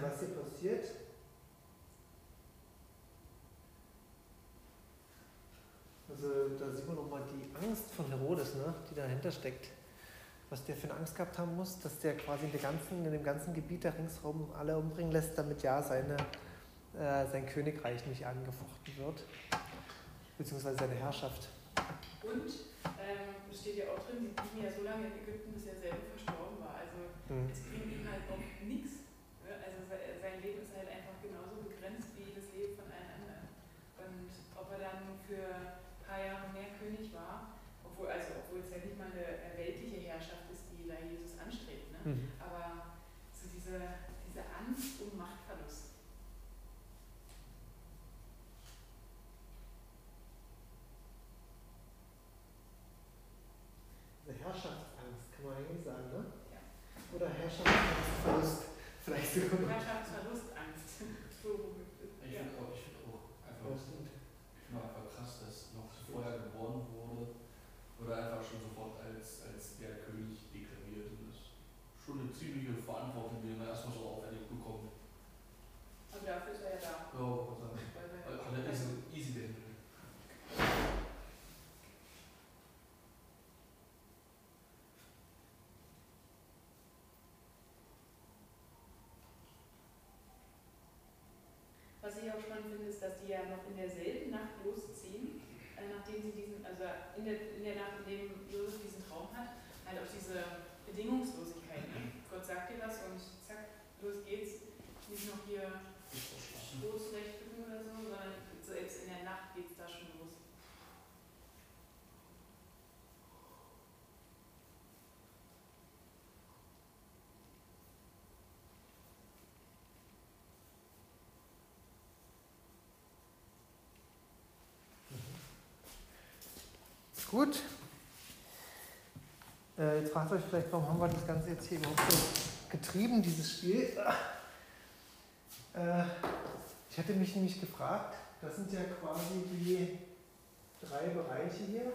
was hier passiert. Also da sieht man nochmal die Angst Herodes, ne, die dahinter steckt. Was der für eine Angst gehabt haben muss, dass der quasi in, der ganzen, in dem ganzen Gebiet da ringsherum alle umbringen lässt, damit ja seine, äh, sein Königreich nicht angefochten wird. Beziehungsweise seine Herrschaft. Und ähm, es steht ja auch drin, sie blieben ja so lange in Ägypten, bis er selber verstorben war. Also Hm. es bringt ihm halt auch nichts. Ne? Also se- sein Leben ist halt einfach genauso begrenzt wie das Leben von allen anderen. Und ob er dann für ein paar Jahre mehr König war, obwohl, also obwohl es ja nicht mal eine äh, weltliche Herrschaft ist, die da Jesus anstrebt, ne? Mhm. aber so diese, diese Angst um Machtverlust. Eine Herrschaftsangst, kann man eigentlich sagen, ne? Ja. Oder Herrschaftsangstverlust. Vielleicht sogar noch. Herrschaftsverlustangst. so, Ich ja. finde auch, ich find auch einfach, Ja, stimmt. ich find auch einfach krass, dass noch vorher geboren wurde oder einfach schon sofort als, als der König deklariert. Und das ist schon eine ziemliche Verantwortung, die man erstmal so auferlegt bekommt. Und dafür ist er ja da. Ja, was sagen. Weil wir- Hat er easy, easy gehandelt. Was ich auch spannend finde, ist, dass die ja noch in derselben Nacht losziehen, äh, nachdem sie diesen, also in der, in der Nacht, in dem Josef diesen Traum hat, halt auch diese Bedingungslosigkeit. Ne? Gott sagt dir was und zack, los geht's. Nicht noch hier Stoßrecht drücken oder so, sondern selbst in der Nacht geht's da schon los. Gut. Äh, jetzt fragt euch vielleicht, warum haben wir das Ganze jetzt hier überhaupt so getrieben, dieses Spiel? Äh, ich hatte mich nämlich gefragt, das sind ja quasi die drei Bereiche hier,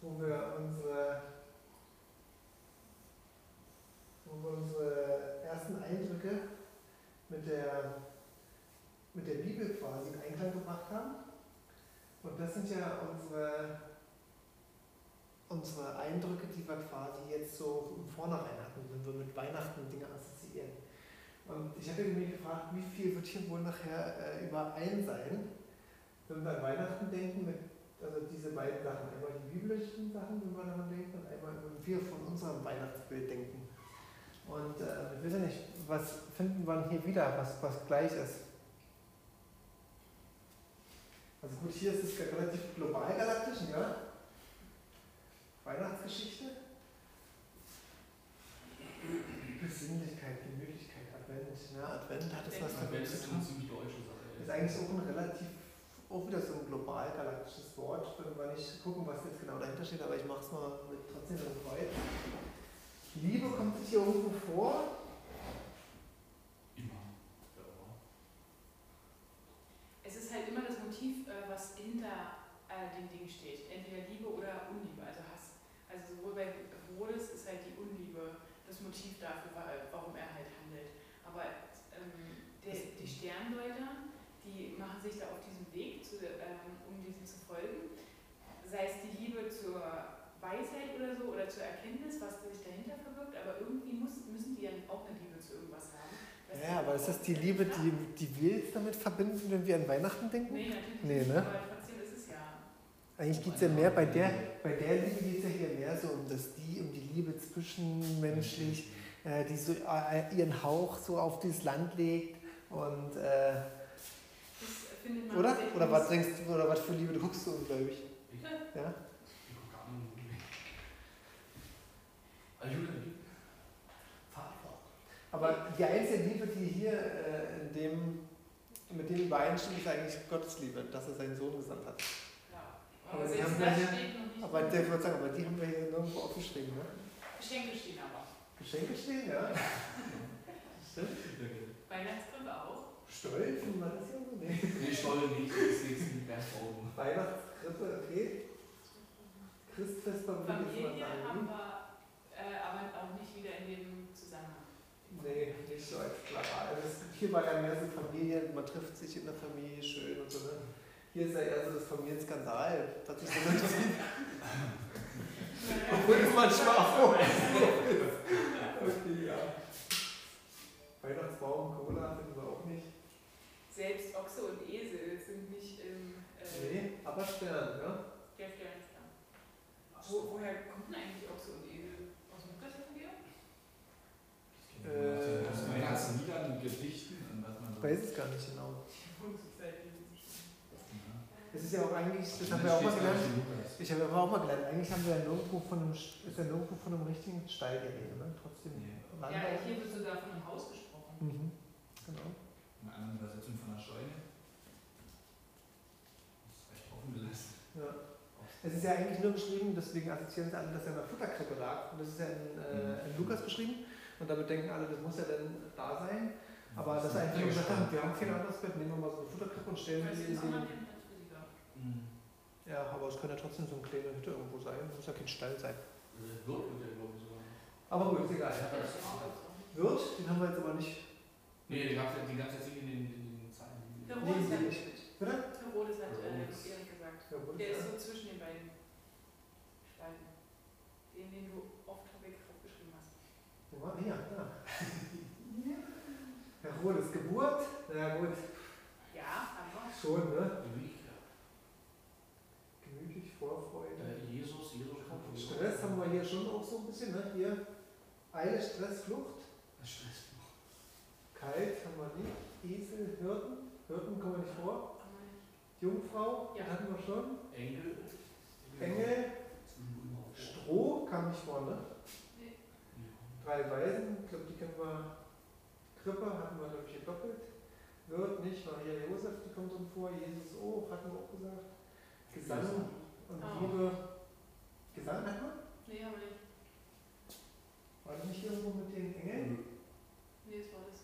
wo wir unsere, wo wir unsere ersten Eindrücke mit der, mit der Bibel quasi in Einklang gebracht haben. Und das sind ja unsere, unsere Eindrücke, die wir quasi jetzt so im Vornherein hatten, wenn wir mit Weihnachten Dinge assoziieren. Und ich hatte mich gefragt, wie viel wird hier wohl nachher äh, überein sein, wenn wir an Weihnachten denken, mit, also diese beiden Sachen, einmal die biblischen Sachen, wenn wir daran denken, und einmal, wenn wir von unserem Weihnachtsbild denken. Und äh, ich weiß ja nicht, was finden wir hier wieder, was, was gleich ist? Also gut, hier ist es relativ global galaktisch, ja. Weihnachtsgeschichte. Besinnlichkeit, Gemütlichkeit, Advent. Ja, Advent hat es was damit Advent zu ist tun. eine ziemlich deutsche Sache. Ist eigentlich auch ein relativ, auch wieder so ein global galaktisches Wort. Wenn wir nicht gucken, was jetzt genau dahinter steht, aber ich mache es mal mit trotzdem mit Freude. Liebe kommt sich hier irgendwo vor. Immer. Ja, aber. Es ist halt immer das Motiv, äh, was hinter äh, dem Ding steht. Entweder Liebe oder Unliebe, also Hass. Also sowohl bei Herodes ist halt die Unliebe das Motiv dafür, wa- warum er halt handelt. Aber ähm, der, die Sterndeuter, die machen sich da auf diesem Weg, zu, ähm, um diesem zu folgen. Sei es die Liebe zur Weisheit oder so oder zur Erkenntnis, was sich dahinter verbirgt, aber irgendwie muss, müssen die ja auch eine Liebe zu irgendwas haben. Ja, aber ist das die Liebe, die, die wir jetzt damit verbinden, wenn wir an Weihnachten denken? Nee, natürlich Nee, nicht, ne? aber trotzdem ist es ja. Eigentlich geht es ja mehr bei der, bei der Liebe geht es ja hier mehr so um das Die, um die Liebe zwischenmenschlich, äh, die so äh, ihren Hauch so auf dieses Land legt und äh, Das findet man oder? Oder was denkst du, oder was für Liebe guckst du ungläubig? Ich, Ja? ich gucke gar nicht. Ich würde Aber die einzige Liebe, die hier äh, in dem, mit dem übereinstimmt, ist eigentlich Gottes Liebe, dass er seinen Sohn gesandt hat. Ja. Aber Aber die haben wir hier- steht noch nicht. Aber der, sagen, aber die haben wir hier nirgendwo aufgeschrieben, ne? Geschenke stehen aber. Geschenke stehen, ja. Stimmt. Weihnachtsgründe auch. Stolzen, war das hier so? Nee. Nee, Stolle nicht, das ist nicht ganz oben. Weihnachtskrippe, okay. Christfest beim Familie haben wir äh, aber auch nicht wieder in dem Zusammenhang. Nee, nicht so als klar. Also es, hier war ja mehr so Familie, man trifft sich in der Familie schön und so. Ne? Hier ist ja eher so das Familienskandal, was sich so durchzieht. Obwohl es manchmal auch Okay, ja. Weihnachtsbaum, Cola finden wir auch nicht. Selbst Ochse und Esel sind nicht im äh, Nee, aber Stern, ja. der Sternstamm. Wo, woher kommt denn eigentlich Ochse und Esel? Aus dem evangelium Äh, Aus den ganzen Liedern und Gedichten und was man so. Ich weiß es gar nicht genau. Ja. Es ist ja auch eigentlich, das haben wir auch mal gelernt. Ich habe aber auch mal gelernt, eigentlich haben wir ja nirgendwo von einem, ist ja nirgendwo von einem richtigen Stall die Rede, ne? Trotzdem. Nee. Land- Ja, hier wird sogar von einem Haus gesprochen. Mhm. Genau. In einer anderen Übersetzung von der Scheune. Das ist recht offen gelassen. Ja. Es ist ja eigentlich nur beschrieben, deswegen assoziieren sie alle, dass er in der Futterkrippe lag. Und das ist ja in, äh, in Lukas beschrieben. Und damit denken alle, das muss ja dann da sein. Aber das ist einfach nur gesagt haben, wir haben kein anderes Bett, nehmen wir mal so eine Futterkrippe und stellen es in ist auch die. mal ein Physiker. Mhm. Ja, aber es kann ja trotzdem so eine kleine Hütte irgendwo sein. Das muss ja kein Stall sein. Also Wirt wird ja, glaube ich, sogar. Aber gut, ist egal. Ja, ist. Wirt, den haben wir jetzt aber nicht. Nee, die gab es die gab's jetzt nicht in den, in den Zahlen. Herodes Nee, hat, nee. Bitte? Herodes hat äh, Herodes. Erik gesagt. Ja, gut. Der ist so zwischen den beiden Spalten. Den, den du off-topic aufgeschrieben hast. Wo war der? Ja. Herodes Geburt, na ja gut, Ja, aber. schon, ne? Eureka. Gemütlich, Vorfreude. Äh, Jesus, Jesus kommt von Stress haben wir hier schon auch so ein bisschen, ne? Hier, Eile, Stress, Flucht. Stress. Kalt haben wir nicht. Esel, Hirten. Hirten kommen wir nicht vor. Jungfrau, Ja. hatten wir schon. Engel. Engel. Stroh kam nicht vor, ne? Nee. Drei Weisen, ich glaube, die kennen wir. Krippe hatten wir, glaube ich, hier doppelt. Wirt nicht, Maria Josef, die kommt drin vor. Jesus auch, hatten wir auch gesagt. Gesang und Oh. Liebe. Gesang hat man? Nee, aber nicht. War das nicht irgendwo mit den Engeln? Nee, das war das.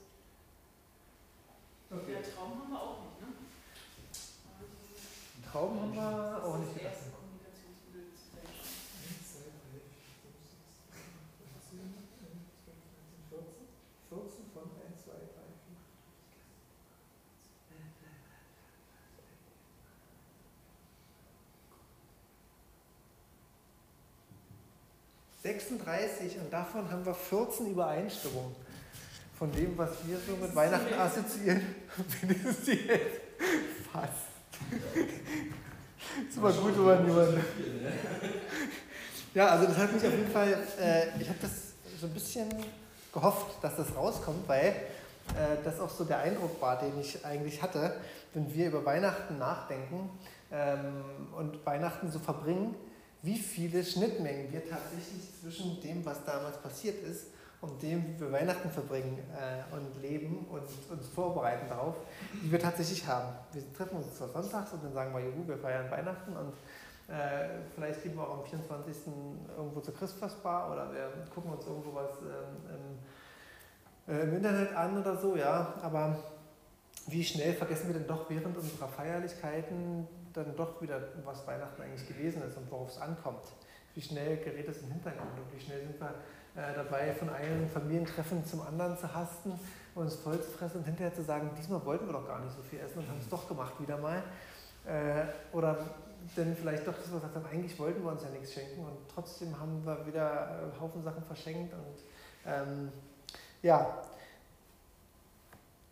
Okay. Ja, Traum haben wir auch nicht, ne? Traum haben wir auch das nicht ist das gedacht. erste Kommunikationsmittel des Menschen. 1, 2, 3, 4, 5, 6, 7, 8, 9, 10, 11, 12, 13, 14. 14 von 1, 2, 3, 4, 36 und davon haben wir 14 Übereinstimmungen. Von dem, was wir so mit Weihnachten assoziieren, wenigstens die Hälfte. Fast. ist immer gut, wenn man jemanden. Ja, also das hat mich auf jeden Fall, äh, ich habe das so ein bisschen gehofft, dass das rauskommt, weil äh, das auch so der Eindruck war, den ich eigentlich hatte, wenn wir über Weihnachten nachdenken ähm, und Weihnachten so verbringen, wie viele Schnittmengen wir tatsächlich zwischen dem, was damals passiert ist, und dem, wie wir Weihnachten verbringen äh, und leben und uns vorbereiten darauf, die wir tatsächlich haben. Wir treffen uns zwar sonntags und dann sagen wir, juhu, wir feiern Weihnachten und äh, vielleicht gehen wir auch am 24. irgendwo zur Christfestbar oder wir gucken uns irgendwo was ähm, im, äh, im Internet an oder so, ja. Aber wie schnell vergessen wir denn doch während unserer Feierlichkeiten dann doch wieder, was Weihnachten eigentlich gewesen ist und worauf es ankommt. Wie schnell gerät es in den Hintergrund und wie schnell sind wir äh, dabei, von einem Familientreffen zum anderen zu hasten, uns voll zu fressen und hinterher zu sagen, diesmal wollten wir doch gar nicht so viel essen und haben es doch gemacht wieder mal. Äh, oder denn vielleicht doch, dass wir gesagt haben, eigentlich wollten wir uns ja nichts schenken und trotzdem haben wir wieder äh, Haufen Sachen verschenkt und ähm, ja.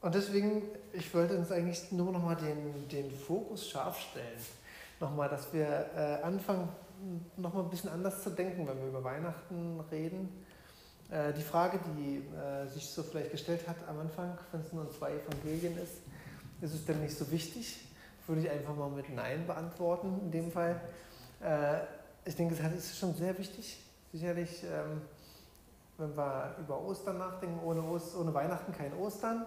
Und deswegen, ich wollte uns eigentlich nur nochmal den, den Fokus scharf stellen. Nochmal, dass wir äh, anfangen, nochmal ein bisschen anders zu denken, wenn wir über Weihnachten reden. Äh, die Frage, die äh, sich so vielleicht gestellt hat am Anfang, wenn es nur zwei Evangelien ist, ist es denn nicht so wichtig? Würde ich einfach mal mit Nein beantworten in dem Fall. Äh, ich denke, es ist schon sehr wichtig. Sicherlich ähm, wenn wir über Ostern nachdenken, ohne, Ost, ohne Weihnachten kein Ostern,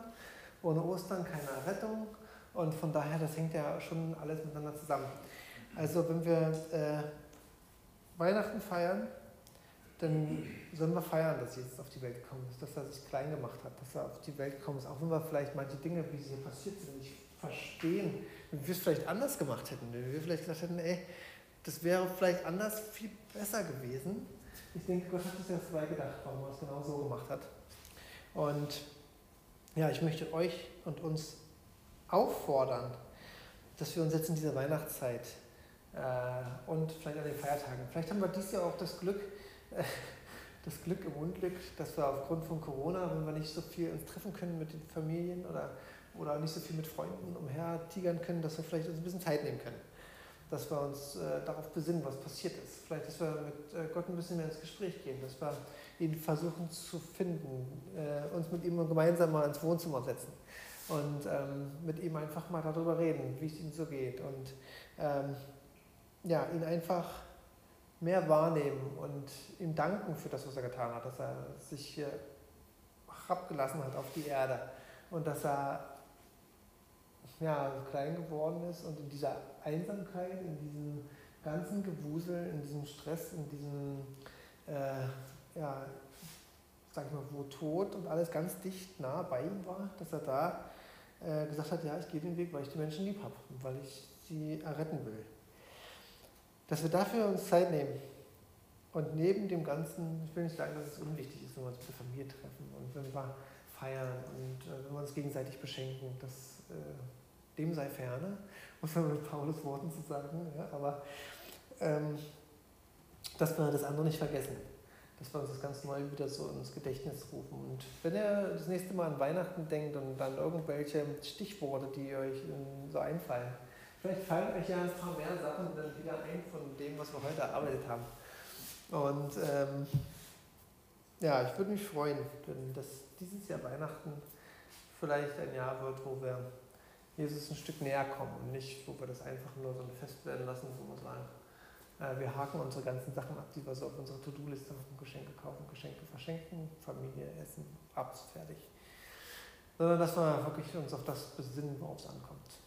ohne Ostern keine Errettung. Und von daher, das hängt ja schon alles miteinander zusammen. Also wenn wir äh, Weihnachten feiern, dann sollen wir feiern, dass Jesus auf die Welt gekommen ist, dass er sich klein gemacht hat, dass er auf die Welt gekommen ist, auch wenn wir vielleicht manche Dinge, wie sie passiert sind, nicht verstehen, wenn wir es vielleicht anders gemacht hätten, wenn wir vielleicht gesagt hätten, ey, das wäre vielleicht anders viel besser gewesen. Ich denke, Gott hat sich das dabei gedacht, warum er es genau so gemacht hat. Und ja, ich möchte euch und uns auffordern, dass wir uns jetzt in dieser Weihnachtszeit äh, und vielleicht an den Feiertagen, vielleicht haben wir dieses Jahr auch das Glück, äh, das Glück im Unglück, dass wir aufgrund von Corona, wenn wir nicht so viel uns treffen können mit den Familien oder, oder nicht so viel mit Freunden umhertigern können, dass wir vielleicht uns ein bisschen Zeit nehmen können. Dass wir uns äh, darauf besinnen, was passiert ist. Vielleicht, dass wir mit äh, Gott ein bisschen mehr ins Gespräch gehen, dass wir ihn versuchen zu finden, äh, uns mit ihm gemeinsam mal ins Wohnzimmer setzen und ähm, mit ihm einfach mal darüber reden, wie es ihm so geht und ähm, ja, ihn einfach mehr wahrnehmen und ihm danken für das, was er getan hat, dass er sich hier abgelassen hat auf die Erde und dass er ja, klein geworden ist und in dieser Einsamkeit, in diesem ganzen Gewusel, in diesem Stress, in diesem, äh, ja, sag ich mal, wo Tod und alles ganz dicht nah bei ihm war, dass er da äh, gesagt hat, ja, ich gehe den Weg, weil ich die Menschen lieb habe weil ich sie erretten will. Dass wir dafür uns Zeit nehmen und neben dem Ganzen, ich will nicht sagen, dass es unwichtig ist, wenn wir uns mit der Familie treffen und wenn wir feiern und äh, wenn wir uns gegenseitig beschenken, das, äh, dem sei ferne, muss man mit Paulus Worten zu sagen, ja, aber ähm, dass wir das andere nicht vergessen dass wir uns das ganz neu wieder so ins Gedächtnis rufen. Und wenn ihr das nächste Mal an Weihnachten denkt und dann irgendwelche Stichworte, die euch so einfallen, vielleicht fallen euch ja ein paar mehr Sachen dann wieder ein von dem, was wir heute erarbeitet haben. Und ähm, ja, ich würde mich freuen, wenn das dieses Jahr Weihnachten vielleicht ein Jahr wird, wo wir Jesus ein Stück näher kommen und nicht, wo wir das einfach nur so fest werden lassen, wo wir sagen, äh, wir haken unsere ganzen Sachen ab, die wir so auf unserer To-Do-Liste haben. Geschenke kaufen, Geschenke verschenken, Familie essen, abends fertig. Sondern dass wir wirklich uns auf das besinnen, worauf es ankommt.